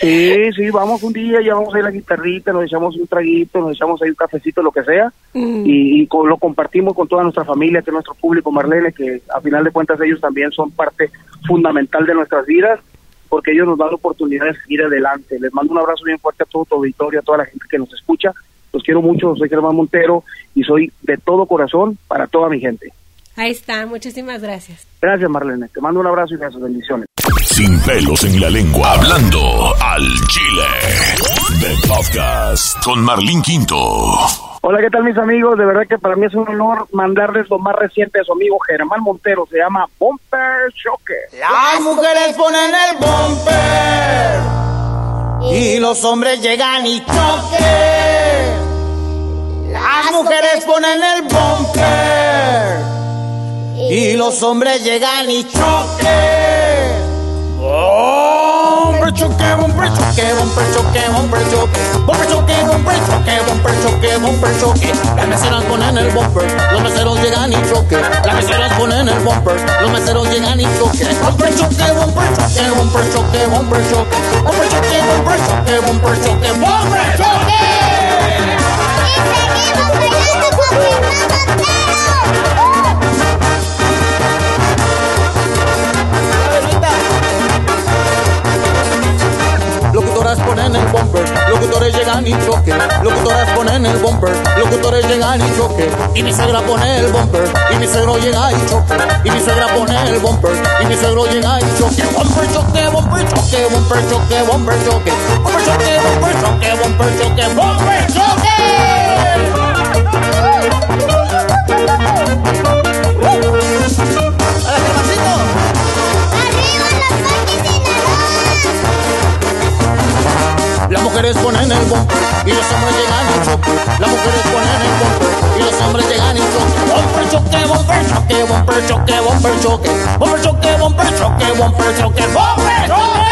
Sí, sí, vamos un día, llevamos ahí la guitarrita, nos echamos un traguito, nos echamos ahí un cafecito, lo que sea, Mm. y, y lo compartimos con toda nuestra familia, que es nuestro público, Marlene, que a final de cuentas ellos también son parte fundamental de nuestras vidas, porque ellos nos dan la oportunidad de seguir adelante. Les mando un abrazo bien fuerte a todo tu auditorio, a toda la gente que nos escucha. Los quiero mucho, soy Germán Montero y soy de todo corazón para toda mi gente. Ahí está. Muchísimas gracias. Gracias, Marlene. Te mando un abrazo y gracias, bendiciones. Sin pelos en la lengua. Hablando al Chile. The Podcast con Marlín Quinto. Hola, ¿qué tal mis amigos? De verdad que para mí es un honor mandarles lo más reciente de su amigo Germán Montero. Se llama Bumper Choque. Las mujeres ponen el bumper y los hombres llegan y choque. Las mujeres ponen el bumper y los hombres llegan y choque. Bumper choque, bumper choque, bumper choque, bumper choque, bumper choque, bumper choque, bumper choque, bumper choque. Las meseras ponen el bumper, los meseros llegan y choque. Las meseras ponen el bumper, los meseros llegan y choque. Bumper choque, bumper choque, bumper choque, bumper choque, bumper choque, bumper choque, bumper choque, bumper choque. Llegan y choque. Ponen el bumper, locutores llegan y choque. Y mi suegra pone el bumper, y mi suegro llega y choque. Y mi suegra pone el bumper, y mi suegro llega y choque. Bumper choque, bumper choque, bumper choque, bumper choque. Bumper choque, bumper choque, bumper choque, choque. ¡A la Las mujeres ponen el bumper y los hombres llegan y choque. Las mujeres ponen el bumper y los hombres llegan y choque. Bumper choque, bumper choque, bumper choque, bumper choque. Bumper choque, bumper choque, bumper choque, bumper choque.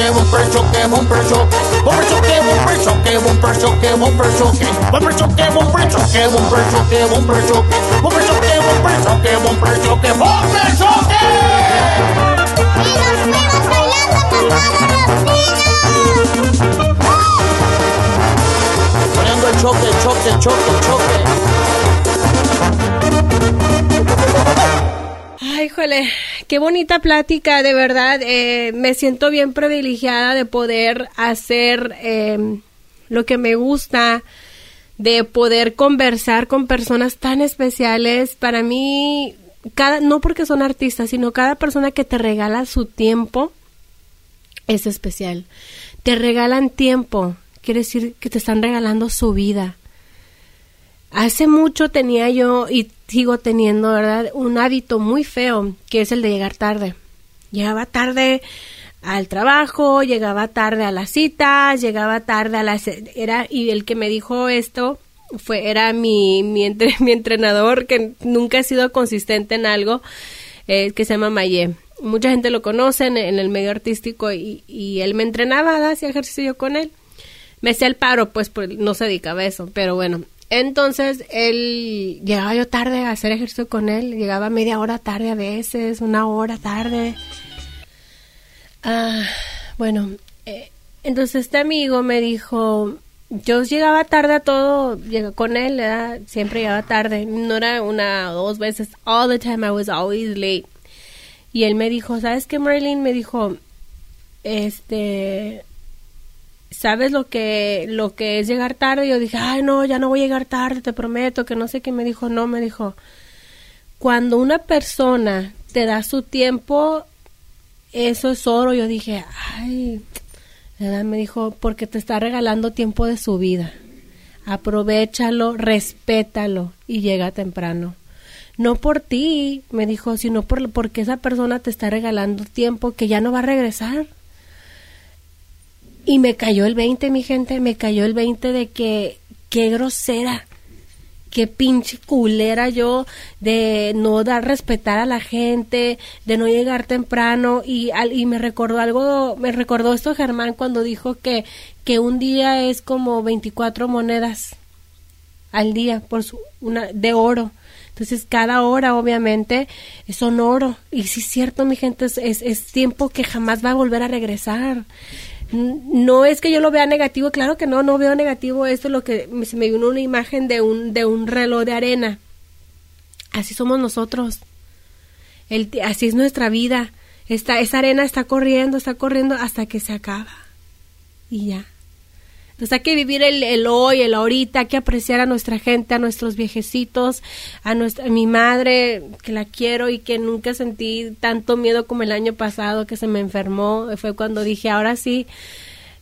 Choque, bumper choque, bumper choque, bumper choque, bumper choque, bumper choque, bumper choque, bumper choque, bumper choque, bumper choque, bumper choque, bumper choque, bumper choque, bumper choque, bumper choque. Y los perros bailando con los niños. Poniendo el choque, choque, choque, choque. Ay, híjole, qué bonita plática, de verdad. eh, me siento bien privilegiada de poder hacer eh, lo que me gusta, de poder conversar con personas tan especiales. Para mí, cada, no porque son artistas, sino cada persona que te regala su tiempo es especial. Te regalan tiempo, quiere decir que te están regalando su vida. Hace mucho tenía yo y sigo teniendo, ¿verdad? Un hábito muy feo, que es el de llegar tarde. Llegaba tarde al trabajo, llegaba tarde a las citas, llegaba tarde a las era y el que me dijo esto fue era mi mi, entre- <laughs> mi entrenador que nunca ha sido consistente en algo eh, que se llama Maye. Mucha gente lo conoce en, en el medio artístico y, y él me entrenaba, hacía ejercicio con él me hacía el paro, pues, pues no se dedicaba a eso, pero bueno. Entonces, él llegaba yo tarde a hacer ejercicio con él, llegaba media hora tarde a veces, una hora tarde. Ah, bueno, eh, entonces este amigo me dijo, yo llegaba tarde a todo, llega con él, siempre llegaba tarde, no era una o dos veces, all the time I was always late. Y él me dijo, ¿sabes qué, Marilyn? Me dijo, este, ¿sabes lo que lo que es llegar tarde? Yo dije, ay, no, ya no voy a llegar tarde, te prometo, que no sé qué me dijo, no, me dijo, cuando una persona te da su tiempo, eso es oro. Yo dije, ay. Me dijo, porque te está regalando tiempo de su vida. Aprovechalo, respétalo y llega temprano. No por ti, me dijo, sino por, porque esa persona te está regalando tiempo que ya no va a regresar. Y me cayó el 20, mi gente, me cayó el 20 de que qué grosera, qué pinche culera yo de no dar respetar a la gente, de no llegar temprano y, al- y me recordó algo, me recordó esto Germán cuando dijo que, que un día es como 24 monedas al día por su, una de oro. Entonces, cada hora, obviamente, son oro. Y sí es cierto, mi gente, es, es, es tiempo que jamás va a volver a regresar. No es que yo lo vea negativo, claro que no, no veo negativo esto, lo que se me vino una imagen de un, de un reloj de arena. Así somos nosotros. El, así es nuestra vida. Esta, esa arena está corriendo, está corriendo hasta que se acaba. Y ya. Entonces hay que vivir el, el hoy, el ahorita, hay que apreciar a nuestra gente, a nuestros viejecitos, a, nuestra, a mi madre, que la quiero y que nunca sentí tanto miedo como el año pasado que se me enfermó. Fue cuando dije, ahora sí,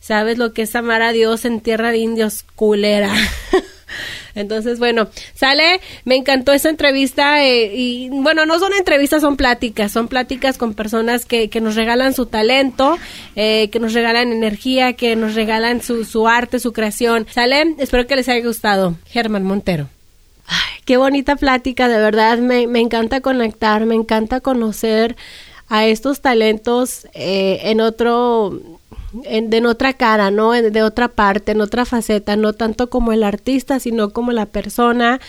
sabes lo que es amar a Dios en tierra de indios, culera. <laughs> Entonces, bueno, sale, me encantó esa entrevista eh, y bueno, no son entrevistas, son pláticas, son pláticas con personas que, que nos regalan su talento, eh, que nos regalan energía, que nos regalan su, su arte, su creación. Sale, espero que les haya gustado. Germán Montero. Ay, qué bonita plática, de verdad, me, me encanta conectar, me encanta conocer a estos talentos eh, en otro en, de en otra cara, ¿no? En- de otra parte, en otra faceta, no tanto como el artista, sino como la persona.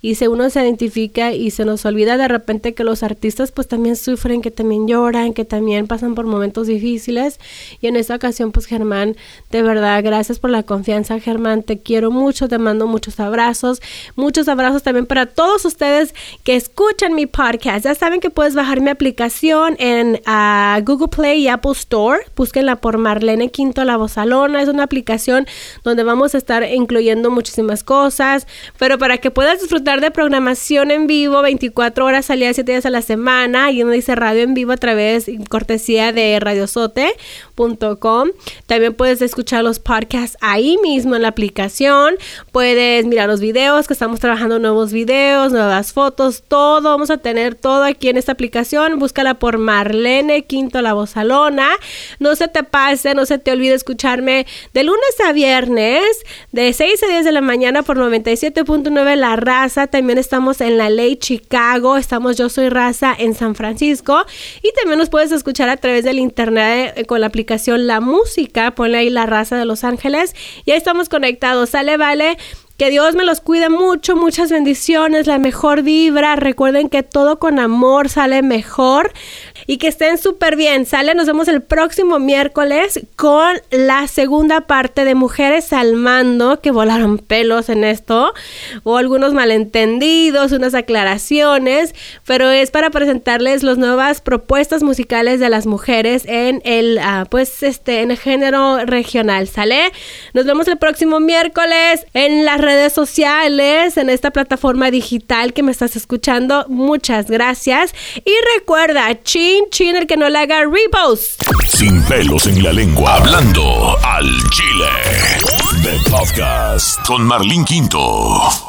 Y si uno se identifica y se nos olvida de repente que los artistas pues también sufren, que también lloran, que también pasan por momentos difíciles. Y en esta ocasión pues Germán, de verdad, gracias por la confianza Germán, te quiero mucho, te mando muchos abrazos, muchos abrazos también para todos ustedes que escuchan mi podcast. Ya saben que puedes bajar mi aplicación en ah, Google Play y Apple Store. Búsquenla por Marlene Quinto La Bozalona. Es una aplicación donde vamos a estar incluyendo muchísimas cosas. Pero para que puedas disfrutar de programación en vivo 24 horas al día, 7 días a la semana. Y uno dice radio en vivo a través cortesía de radiosote.com. También puedes escuchar los podcasts ahí mismo en la aplicación. Puedes mirar los videos, que estamos trabajando nuevos videos, nuevas fotos, todo. Vamos a tener todo aquí en esta aplicación. Búscala por Marlene Quinto La Bozalona. No se te pase, no se te olvide escucharme de lunes a viernes, de 6 a 10 de la mañana por 97.9 La Raza También estamos en La Ley Chicago, estamos Yo Soy Raza en San Francisco y también nos puedes escuchar a través del internet eh, con la aplicación La Música, ponle ahí La Raza de Los Ángeles y ahí estamos conectados, sale, vale. Que Dios me los cuide mucho, muchas bendiciones, la mejor vibra. Recuerden que todo con amor sale mejor y que estén súper bien. Sale, nos vemos el próximo miércoles con la segunda parte de Mujeres al Mando, que volaron pelos en esto, o algunos malentendidos, unas aclaraciones, pero es para presentarles las nuevas propuestas musicales de las mujeres en el, ah, pues, este, en el género regional. ¿Sale? Nos vemos el próximo miércoles en las redes sociales, en esta plataforma digital que me estás escuchando. Muchas gracias. Y recuerda, chin, chin, el que no le haga repost. Sin pelos en la lengua. Hablando al Chile. The Podcast con Marlene Quinto.